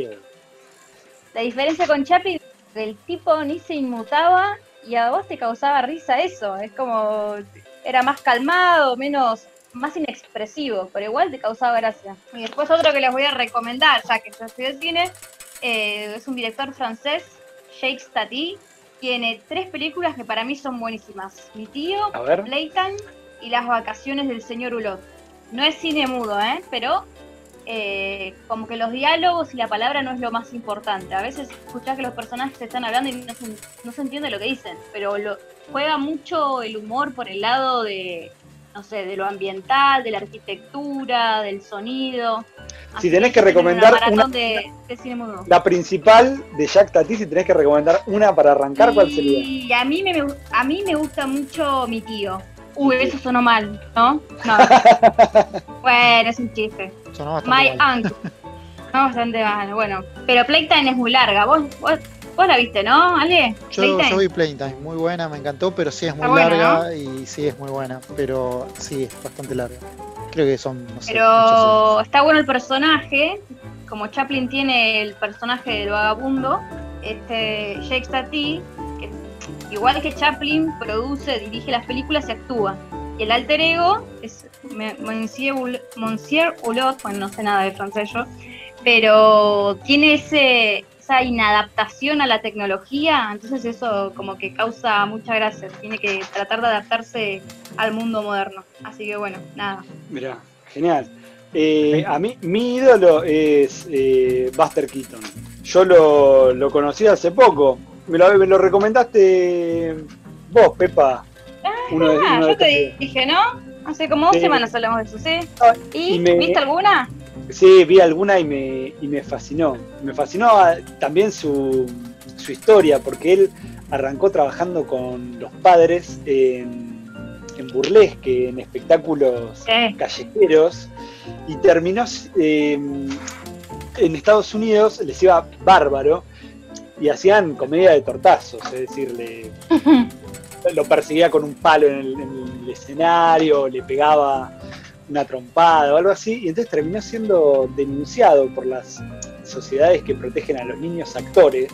La diferencia con Chaplin, que el tipo ni se inmutaba y a vos te causaba risa eso. Es como, era más calmado, menos, más inexpresivo, pero igual te causaba gracia. Y después otro que les voy a recomendar, ya que yo estudié cine, eh, es un director francés, Jacques Tati. Tiene tres películas que para mí son buenísimas. Mi tío. Playtime y Las vacaciones del señor Hulot. No es cine mudo, ¿eh? Pero eh, como que los diálogos y la palabra no es lo más importante. A veces escuchás que los personajes están hablando y no se, no se entiende lo que dicen, pero lo, juega mucho el humor por el lado de, no sé, de lo ambiental, de la arquitectura, del sonido. Si Así tenés que una recomendar maratón una- de, de cine mudo. La principal de Jack Tati, si tenés que recomendar una para arrancar, ¿cuál sería? Y a mí me, a mí me gusta mucho mi tío. Uy, eso sonó mal, ¿no? No. [laughs] bueno, es un chiste. Sonó bastante My mal. Uncle. [laughs] No, bastante mal, bueno. Pero Playtime es muy larga. Vos, vos, vos la viste, ¿no, Ale? Yo, yo vi Playtime, muy buena, me encantó, pero sí es muy buena, larga y sí es muy buena, pero sí es bastante larga. Creo que son, no sé, Pero está bueno el personaje. Como Chaplin tiene el personaje del vagabundo, este Jake Tati, que igual que Chaplin, produce, dirige las películas y actúa. Y el alter ego es Monsieur Hulot, bueno, no sé nada de francés yo, pero tiene ese, esa inadaptación a la tecnología, entonces eso como que causa mucha gracia, tiene que tratar de adaptarse al mundo moderno. Así que bueno, nada. Mira, genial. Eh, a mí, mi ídolo es eh, Buster Keaton. Yo lo, lo conocí hace poco. Me lo, me lo recomendaste vos, Pepa. Ah, yo te dije, ¿no? Hace como dos semanas hablamos de eso, ¿sí? Ah, ¿Y, viste alguna? Sí, vi alguna y me, y me fascinó. Me fascinó ah, también su, su historia, porque él arrancó trabajando con los padres en, en burlesque, en espectáculos callejeros, y terminó em, en Estados Unidos, les iba bárbaro, y hacían comedia de tortazos, es decir, le, lo perseguía con un palo en el, escenario, le pegaba una trompada o algo así, y entonces terminó siendo denunciado por las sociedades que protegen a los niños actores,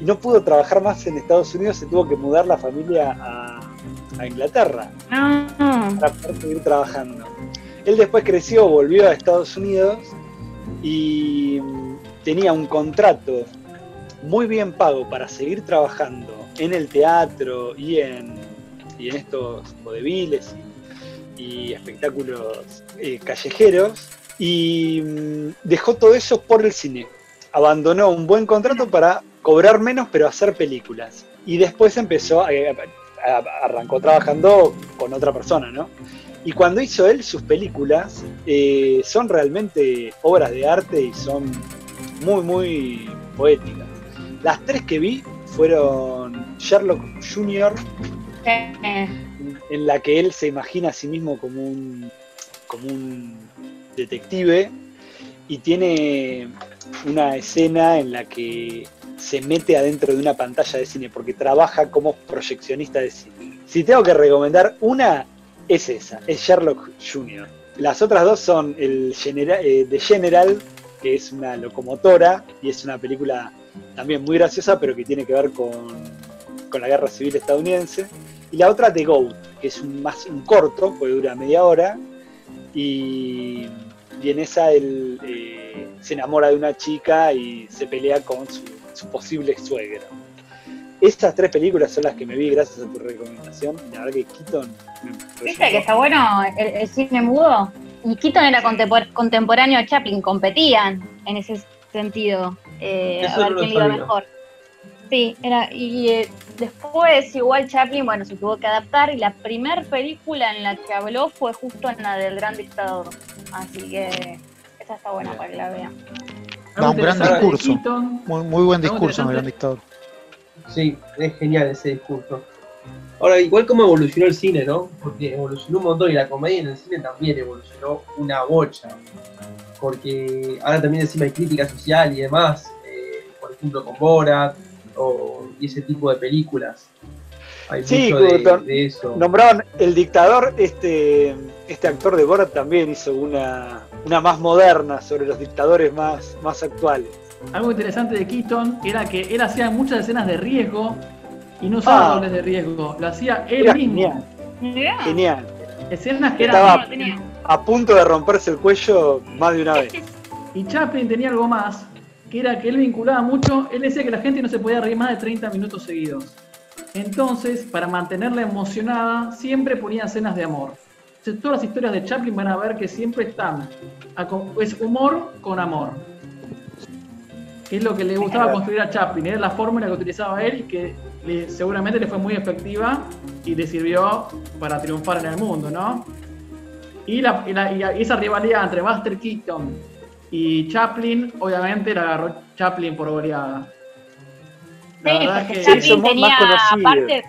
y no pudo trabajar más en Estados Unidos, se tuvo que mudar la familia a, Inglaterra ah. para poder seguir trabajando. Él después creció, volvió a Estados Unidos y tenía un contrato muy bien pago para seguir trabajando en el teatro y en, y en estos vodeviles y, espectáculos eh, callejeros y mm, dejó todo eso por el cine. Abandonó un buen contrato para cobrar menos pero hacer películas. Y después empezó, a, arrancó trabajando con otra persona, ¿no? Y cuando hizo él sus películas, eh, son realmente obras de arte y son muy, muy poéticas. Las tres que vi fueron Sherlock Jr., en la que él se imagina a sí mismo como un, como un detective y tiene una escena en la que se mete adentro de una pantalla de cine porque trabaja como proyeccionista de cine. Si tengo que recomendar una, es esa, es Sherlock Jr. Las otras dos son el eh, The General, que es una locomotora y es una película también muy graciosa, pero que tiene que ver con, la guerra civil estadounidense. Y la otra, The Goat, que es un, más un corto, porque dura media hora, y, en esa él eh, se enamora de una chica y se pelea con su, posible suegra. Estas tres películas son las que me vi gracias a tu recomendación. La verdad que Keaton... ¿Viste que está bueno el, cine mudo? Y Keaton era contemporáneo a Chaplin, competían en ese sentido eh, a ver quién iba mejor. Sí, era, y eh, después igual Chaplin, bueno, se tuvo que adaptar y la primera película en la que habló fue justo en la del Gran Dictador. Así que esa está buena para que la vean. un gran discurso. Muy, muy buen discurso en el Gran Dictador. Sí, es genial ese discurso. Ahora, igual como evolucionó el cine, ¿no? Porque evolucionó un montón y la comedia en el cine también evolucionó una bocha porque ahora también encima hay crítica social y demás, eh, por ejemplo con Borat o, y ese tipo de películas. Hay sí, mucho de, eso. Nombraron el dictador, este, este actor de Borat también hizo una, una más moderna sobre los dictadores más, más actuales. Algo interesante de Keaton era que él hacía muchas escenas de riesgo y no solo ah. dobles de riesgo, lo hacía él mismo. Genial. Genial. Escenas que eran a punto de romperse el cuello más de una vez. Y Chaplin tenía algo más, que era que él vinculaba mucho, él decía que la gente no se podía reír más de 30 minutos seguidos. Entonces, para mantenerla emocionada, siempre ponía escenas de amor. Entonces, todas las historias de Chaplin van a ver que siempre están, es humor con amor. Que es lo que le gustaba construir a Chaplin, era la fórmula que utilizaba él y que seguramente le fue muy efectiva y le sirvió para triunfar en el mundo, ¿no? Y, esa rivalidad entre Buster Keaton y Chaplin, obviamente la agarró Chaplin por goleada. sí, porque Chaplin tenía aparte.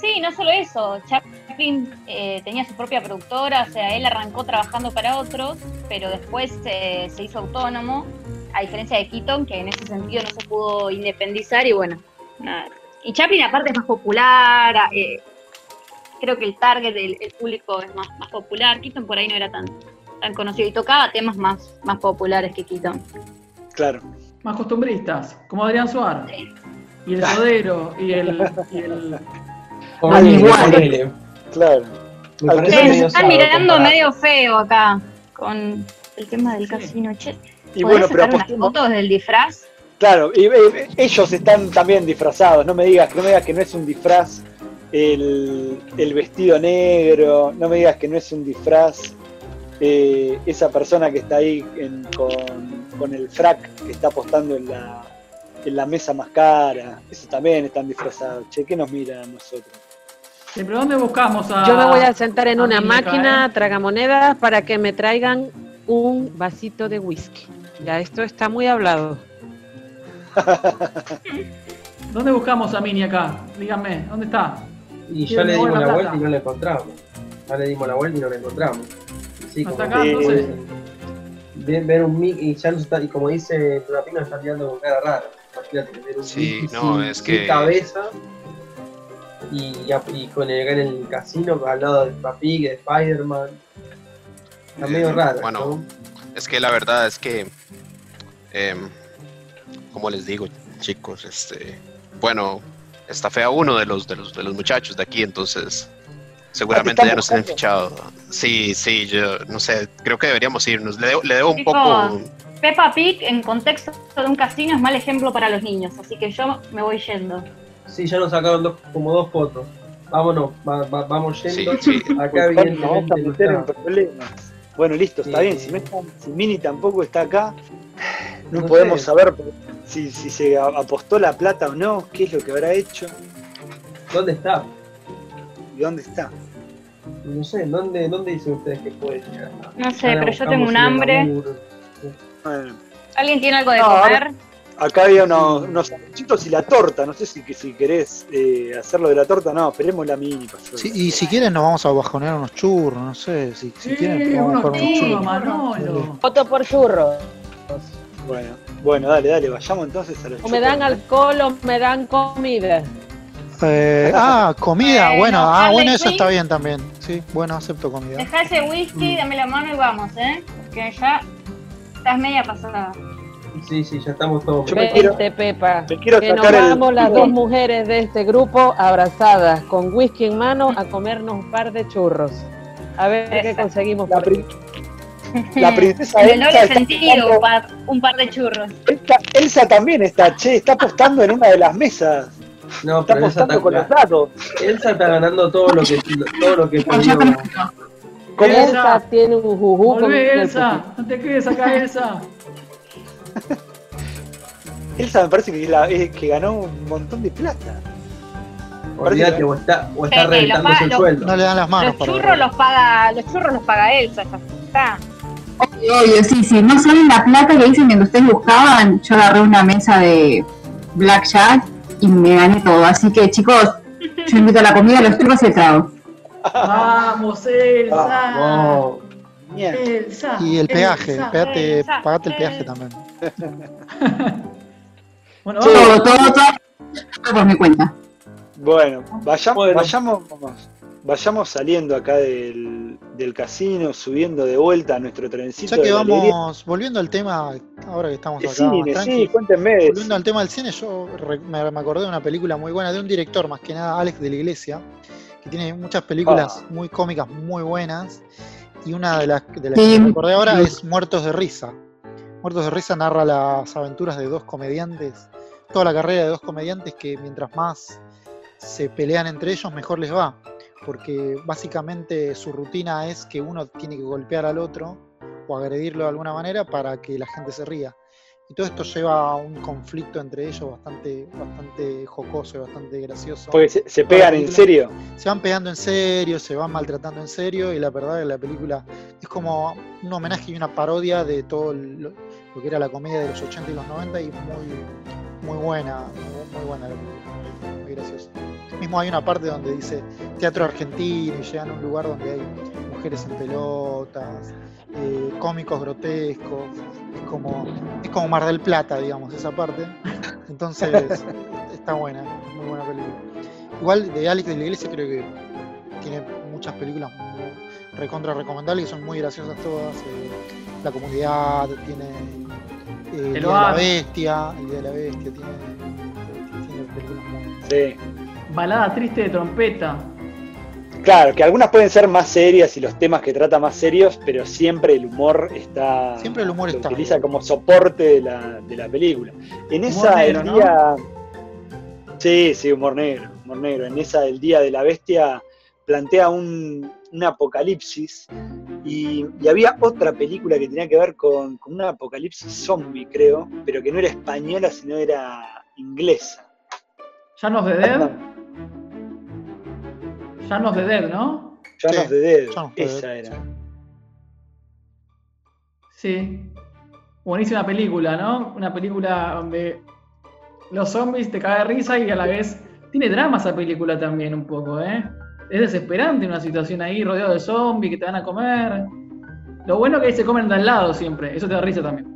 Sí, no solo eso. Chaplin eh, tenía su propia productora, o sea, él arrancó trabajando para otros, pero después se hizo autónomo, a diferencia de Keaton, que en ese sentido no se pudo independizar y bueno, nada. Y Chaplin aparte es más popular, eh, creo que el target del público es más, más popular. Keaton por ahí no era tan, tan conocido y tocaba temas más, más populares que Keaton. Claro. Más costumbristas, como Adrián Suárez. Y el Sodero, y el. Y el... Claro. Se están mirando medio feo acá con el tema del casino. Che, y bueno, pero unas fotos del disfraz? Claro, y, eh, ellos están también disfrazados, no me digas, no me digas que no es un disfraz el, vestido negro, no me digas que no es un disfraz eh, esa persona que está ahí con, el frac que está apostando en la, en la mesa más cara, eso también están disfrazados. Che, ¿qué nos miran a nosotros? ¿Pero dónde buscamos a.? Yo me voy a sentar en una máquina, tragamonedas, para que me traigan un vasito de whisky. Ya esto está muy hablado. [laughs] ¿Dónde buscamos a Mini acá? Díganme, ¿dónde está? Y ya le dimos la, vuelta y no la encontramos. Ya le dimos la vuelta y no la encontramos. Sí, como acá, entonces? Ver, un mic y ya no está, y como dice Trapino está mirando con cara rara. Imagínate ver un sí, no, es que... cabeza y, y con el, en el casino al lado de Papi, de Spider-Man. Está medio raro. Bueno, es que la verdad es que, eh, como les digo, chicos, este, bueno, está fea uno de los, de los, de los muchachos de aquí, entonces seguramente ah, ya nos tienen fichado. Sí, sí, yo no sé, creo que deberíamos irnos. Le, le debo un poco. Peppa Pig en contexto de un casino es mal ejemplo para los niños, así que yo me voy yendo. Sí, ya nos sacaron como dos fotos. Vámonos, vamos yendo. Acá evidentemente no está. Bueno, listo, está bien. Si, si, Mini tampoco está acá, no, podemos saber si, si se apostó la plata o no, qué es lo que habrá hecho. ¿Dónde está? ¿Y dónde está? No sé, ¿dónde, dónde dicen ustedes que puede llegar? No sé, pero yo tengo un hambre. ¿Alguien tiene algo de comer? Acá había unos, unos y la torta. No sé si, si querés eh, hacerlo de la torta. No, esperemos la mini. Sí, y si quieren nos vamos a bajonear unos churros. No sé, si, si quieren vamos a unos churros. Manolo. Foto por churros. Bueno, bueno, dale, dale, vayamos entonces a los O me dan alcohol o me dan comida. Eh, ah, comida, bueno, ah, bueno, eso está bien también. Sí, bueno, acepto comida. Deja ese whisky, dame la mano y vamos, ¿eh? Que ya estás media pasada. Sí, sí, ya estamos todos. Yo me quiero, Pepa, que nos vamos las dos mujeres de este grupo abrazadas, con whisky en mano, a comernos un par de churros. A ver qué conseguimos. La, por [laughs] la princesa en el sentido, un par, un par de churros. Elsa, también está, che, está apostando en una de las mesas. No, está pero apostando con los datos. Elsa está ganando todo lo que todo lo que pidió. ¿Cómo? Elsa tiene un juju. Volvé, Elsa, no te quedes acá, Elsa. [laughs] Elsa me parece que, la, que ganó un montón de plata. Olvídate, o está, o está reventándose el sueldo. No le dan las manos. Los churros los paga, los churros los paga Elsa, ya está. Obvio, sí, sí. No saben la plata que dicen mientras ustedes buscaban. Yo agarré una mesa de blackjack y me gané todo. Así que, chicos, yo invito a la comida, los churros y el trago. Vamos, Elsa. Elsa. Y el peaje, pagate el peaje también. [laughs] bueno, todo, todo, todo, por mi cuenta. Bueno, vayamos, vayamos, vayamos saliendo acá del, del, casino, subiendo de vuelta a nuestro trencito. Ya que vamos, volviendo al tema, ahora que estamos acá, cine, sí, cuéntenme. Volviendo al tema del cine, yo me, acordé de una película muy buena, de un director más que nada, Alex de la Iglesia, que tiene muchas películas ah. muy cómicas, muy buenas, y una de las, de las que me acordé ahora es Muertos de Risa. Muertos de Risa narra las aventuras de dos comediantes, toda la carrera de dos comediantes que mientras más se pelean entre ellos, mejor les va porque básicamente su rutina es que uno tiene que golpear al otro o agredirlo de alguna manera para que la gente se ría. Y todo esto lleva a un conflicto entre ellos bastante, bastante jocoso y bastante gracioso. Porque se, pegan en serio. Se van pegando en serio, se van maltratando en serio y la verdad es que la película es como un homenaje y una parodia de todo lo, que era la comedia de los 80 y los 90 y muy, muy buena, muy buena la película, muy graciosa. Mismo hay una parte donde dice teatro argentino y llegan a un lugar donde hay mujeres en pelotas, eh, cómicos grotescos, es como, es como Mar del Plata, digamos, esa parte. Entonces [laughs] está buena, muy buena película. Igual de Alex de la Iglesia creo que tiene muchas películas recontra recomendables y son muy graciosas todas. Eh, la comunidad tiene eh, el, Día de la Bestia, el Día de la Bestia tiene, tiene películas muy Sí balada triste de trompeta. Claro, que algunas pueden ser más serias y los temas que trata más serios, pero siempre el humor está. Siempre el humor lo está. utiliza como soporte de la, de la película. En esa negro, el ¿no? día. Sí, sí, humor negro, humor negro. En esa el día de la bestia plantea un, un apocalipsis y, y había otra película que tenía que ver con, con un apocalipsis zombie, creo, pero que no era española, sino era inglesa. Llanos de Dead. Llanos de Dead, ¿no? Llanos de Dead, Shaun of the esa Dead, era. Sí. Buenísima película, ¿no? Una película donde los zombies te cae de risa y a la vez tiene drama esa película también un poco, ¿eh? Es desesperante una situación ahí rodeado de zombies que te van a comer. Lo bueno que ahí se comen de al lado siempre, eso te da risa también.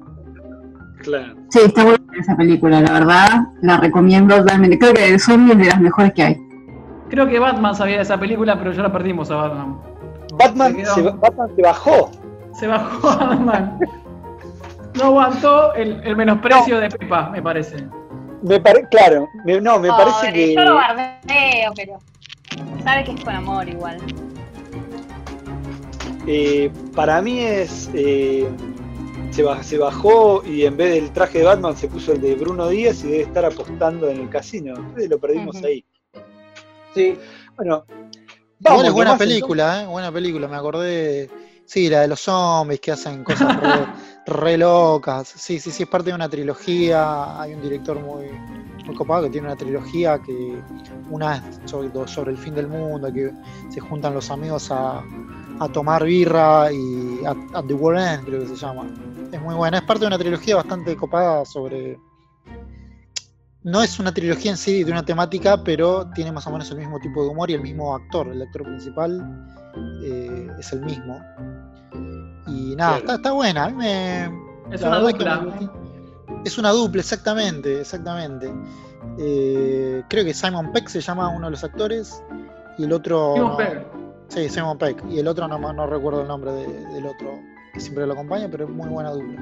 Claro. Sí, está buena esa película, la verdad. La recomiendo totalmente. Creo que de zombie es de las mejores que hay. Creo que Batman sabía de esa película, pero ya la perdimos a Batman. Batman Se Batman se bajó. Se bajó a [laughs] Batman. No aguantó el, el menosprecio de Pepa, me parece. Me pare- claro, me- no, me parece que. Yo lo bardeo, pero. Sabe que es con amor igual. Eh, para mí es. eh, se, ba- se bajó y en vez del traje de Batman se puso el de Bruno Díaz y debe estar apostando en el casino. Entonces lo perdimos ahí. Sí, Bueno, Igual es buena película, ¿eh? Buena película. Me acordé. Sí, la de los zombies que hacen cosas re, [laughs] re locas. Sí, sí, sí, es parte de una trilogía. Hay un director muy, muy copado que tiene una trilogía que una es sobre, sobre el fin del mundo, que se juntan los amigos a, a tomar birra y at, at the World End, creo que se llama. Es muy buena. Es parte de una trilogía bastante copada sobre. No es una trilogía en sí de una temática, pero tiene más o menos el mismo tipo de humor y el mismo actor. El actor principal eh, es el mismo. Y nada, Claro. está, está buena. A mí me, Es una dupla. me- es una dupla, exactamente, exactamente. Eh, creo que Simon Peck se llama uno de los actores y el otro. Simon no- Pegg. Sí, Simon Peck. Y el otro no, no recuerdo el nombre de- del otro que siempre lo acompaña, pero es muy buena dupla.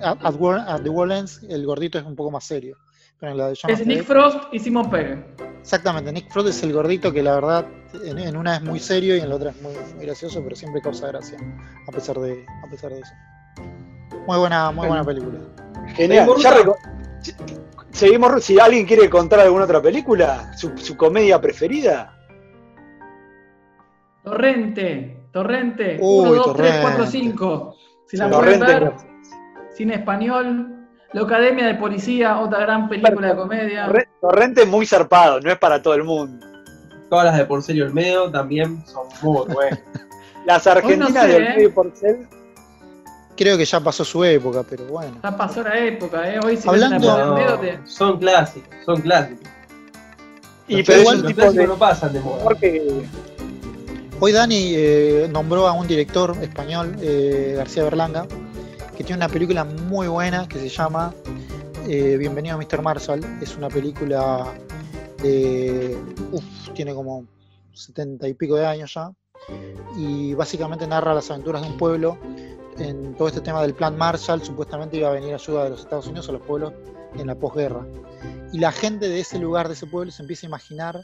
At, at the World Ends, el gordito es un poco más serio. Pero en la de Es Nick Frost y Simon Pegg. Exactamente, Nick Frost es el gordito que la verdad en, en una es muy serio y en la otra es muy, muy gracioso, pero siempre causa gracia, a pesar de, a pesar de eso. Muy buena, muy buena película. Genial. Seguimos, Ya Seguimos, si alguien quiere contar alguna otra película, su, su comedia preferida. Torrente, Torrente, Uy, 1, 2, 3, Torrente. 4, 5. Si la Torrente, pueden ver, cine español. La Academia de Policía, otra gran película de comedia. Torre- Torrente es muy zarpado, no es para todo el mundo. todas las de Porcelio Olmedo también son muy [laughs] buenas. Las argentinas sé, de ¿eh? Olmedo y Porcel, Creo que ya pasó su época, pero bueno. Ya pasó la época, ¿eh? Hoy si Hablando- No, Olmedo, te- son clásicos, son clásicos. y Los pero los tipo de no pasan de moda. humor que Hoy Dani eh, nombró a un director español, eh, García Berlanga, que tiene una película muy buena que se llama eh, Bienvenido a Mr. Marshall. Es una película de. Uf, tiene como setenta y pico de años ya. Y básicamente narra las aventuras de un pueblo en todo este tema del plan Marshall. Supuestamente iba a venir ayuda de los Estados Unidos a los pueblos en la posguerra. Y la gente de ese lugar, de ese pueblo, se empieza a imaginar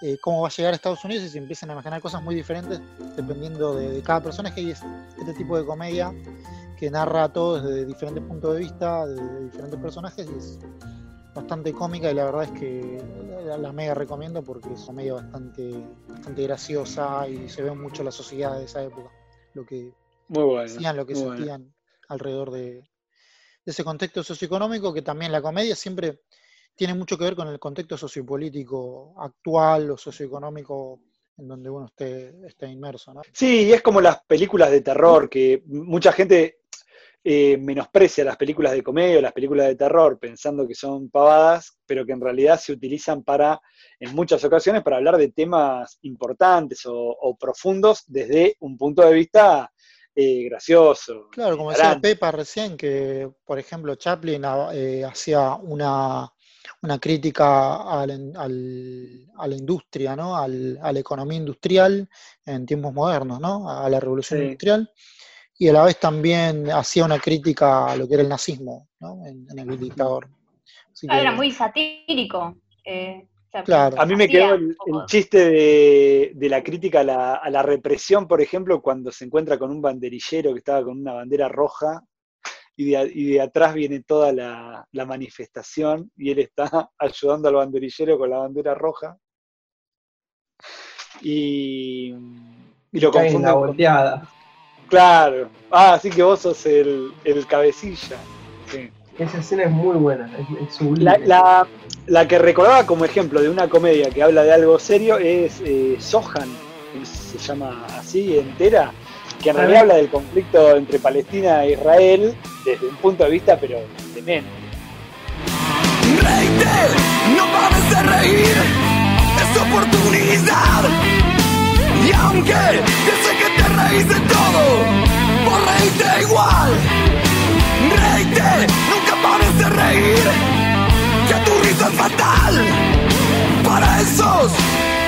eh, cómo va a llegar a Estados Unidos y se empiezan a imaginar cosas muy diferentes dependiendo de, de cada personaje y es este tipo de comedia que narra todo desde diferentes puntos de vista, de diferentes personajes y es bastante cómica y la verdad es que la, la mega recomiendo porque es comedia bastante, bastante graciosa y se ve mucho la sociedad de esa época, lo que muy bueno. sentían, lo que bueno. sentían alrededor de, de ese contexto socioeconómico, que también la comedia siempre tiene mucho que ver con el contexto sociopolítico actual o socioeconómico en donde uno esté, esté inmerso, ¿no? Sí, y es como las películas de terror, que mucha gente eh, menosprecia las películas de comedia o las películas de terror pensando que son pavadas, pero que en realidad se utilizan para, en muchas ocasiones, para hablar de temas importantes o, o profundos desde un punto de vista eh, gracioso. Claro, como decía. Pepa recién, que por ejemplo Chaplin ah, eh, hacía una, una crítica al- al- a la industria, ¿no? Al- a la economía industrial en tiempos modernos, ¿no? A la revolución Sí. industrial. Y a la vez también hacía una crítica a lo que era el nazismo, ¿no? En, en el dictador. Así Ah, Era que- muy satírico. eh, Claro. A mí me quedó el, chiste de, de, la crítica a la, a la, represión, por ejemplo, cuando se encuentra con un banderillero que estaba con una bandera roja y de, y de atrás viene toda la, la, manifestación y él está [laughs] ayudando al banderillero con la bandera roja. Y, y lo confunde. La volteada. Claro. Ah, así que vos sos el, el cabecilla. Sí. Esa escena es muy buena, es, la, la, la, que recordaba como ejemplo de una comedia que habla de algo serio es eh, Sohan, se llama así, entera, que en realidad habla del conflicto entre Palestina e Israel desde un punto de vista, pero demente. No pares de reír, es oportunidad. Y aunque yo sé que te reís de todo, vos reíte igual. Reíte, nunca pares de reír, que tu risa es fatal. Para esos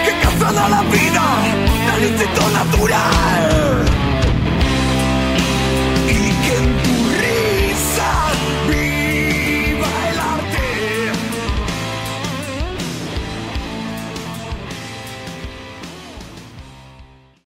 que cazan a la vida del instinto natural.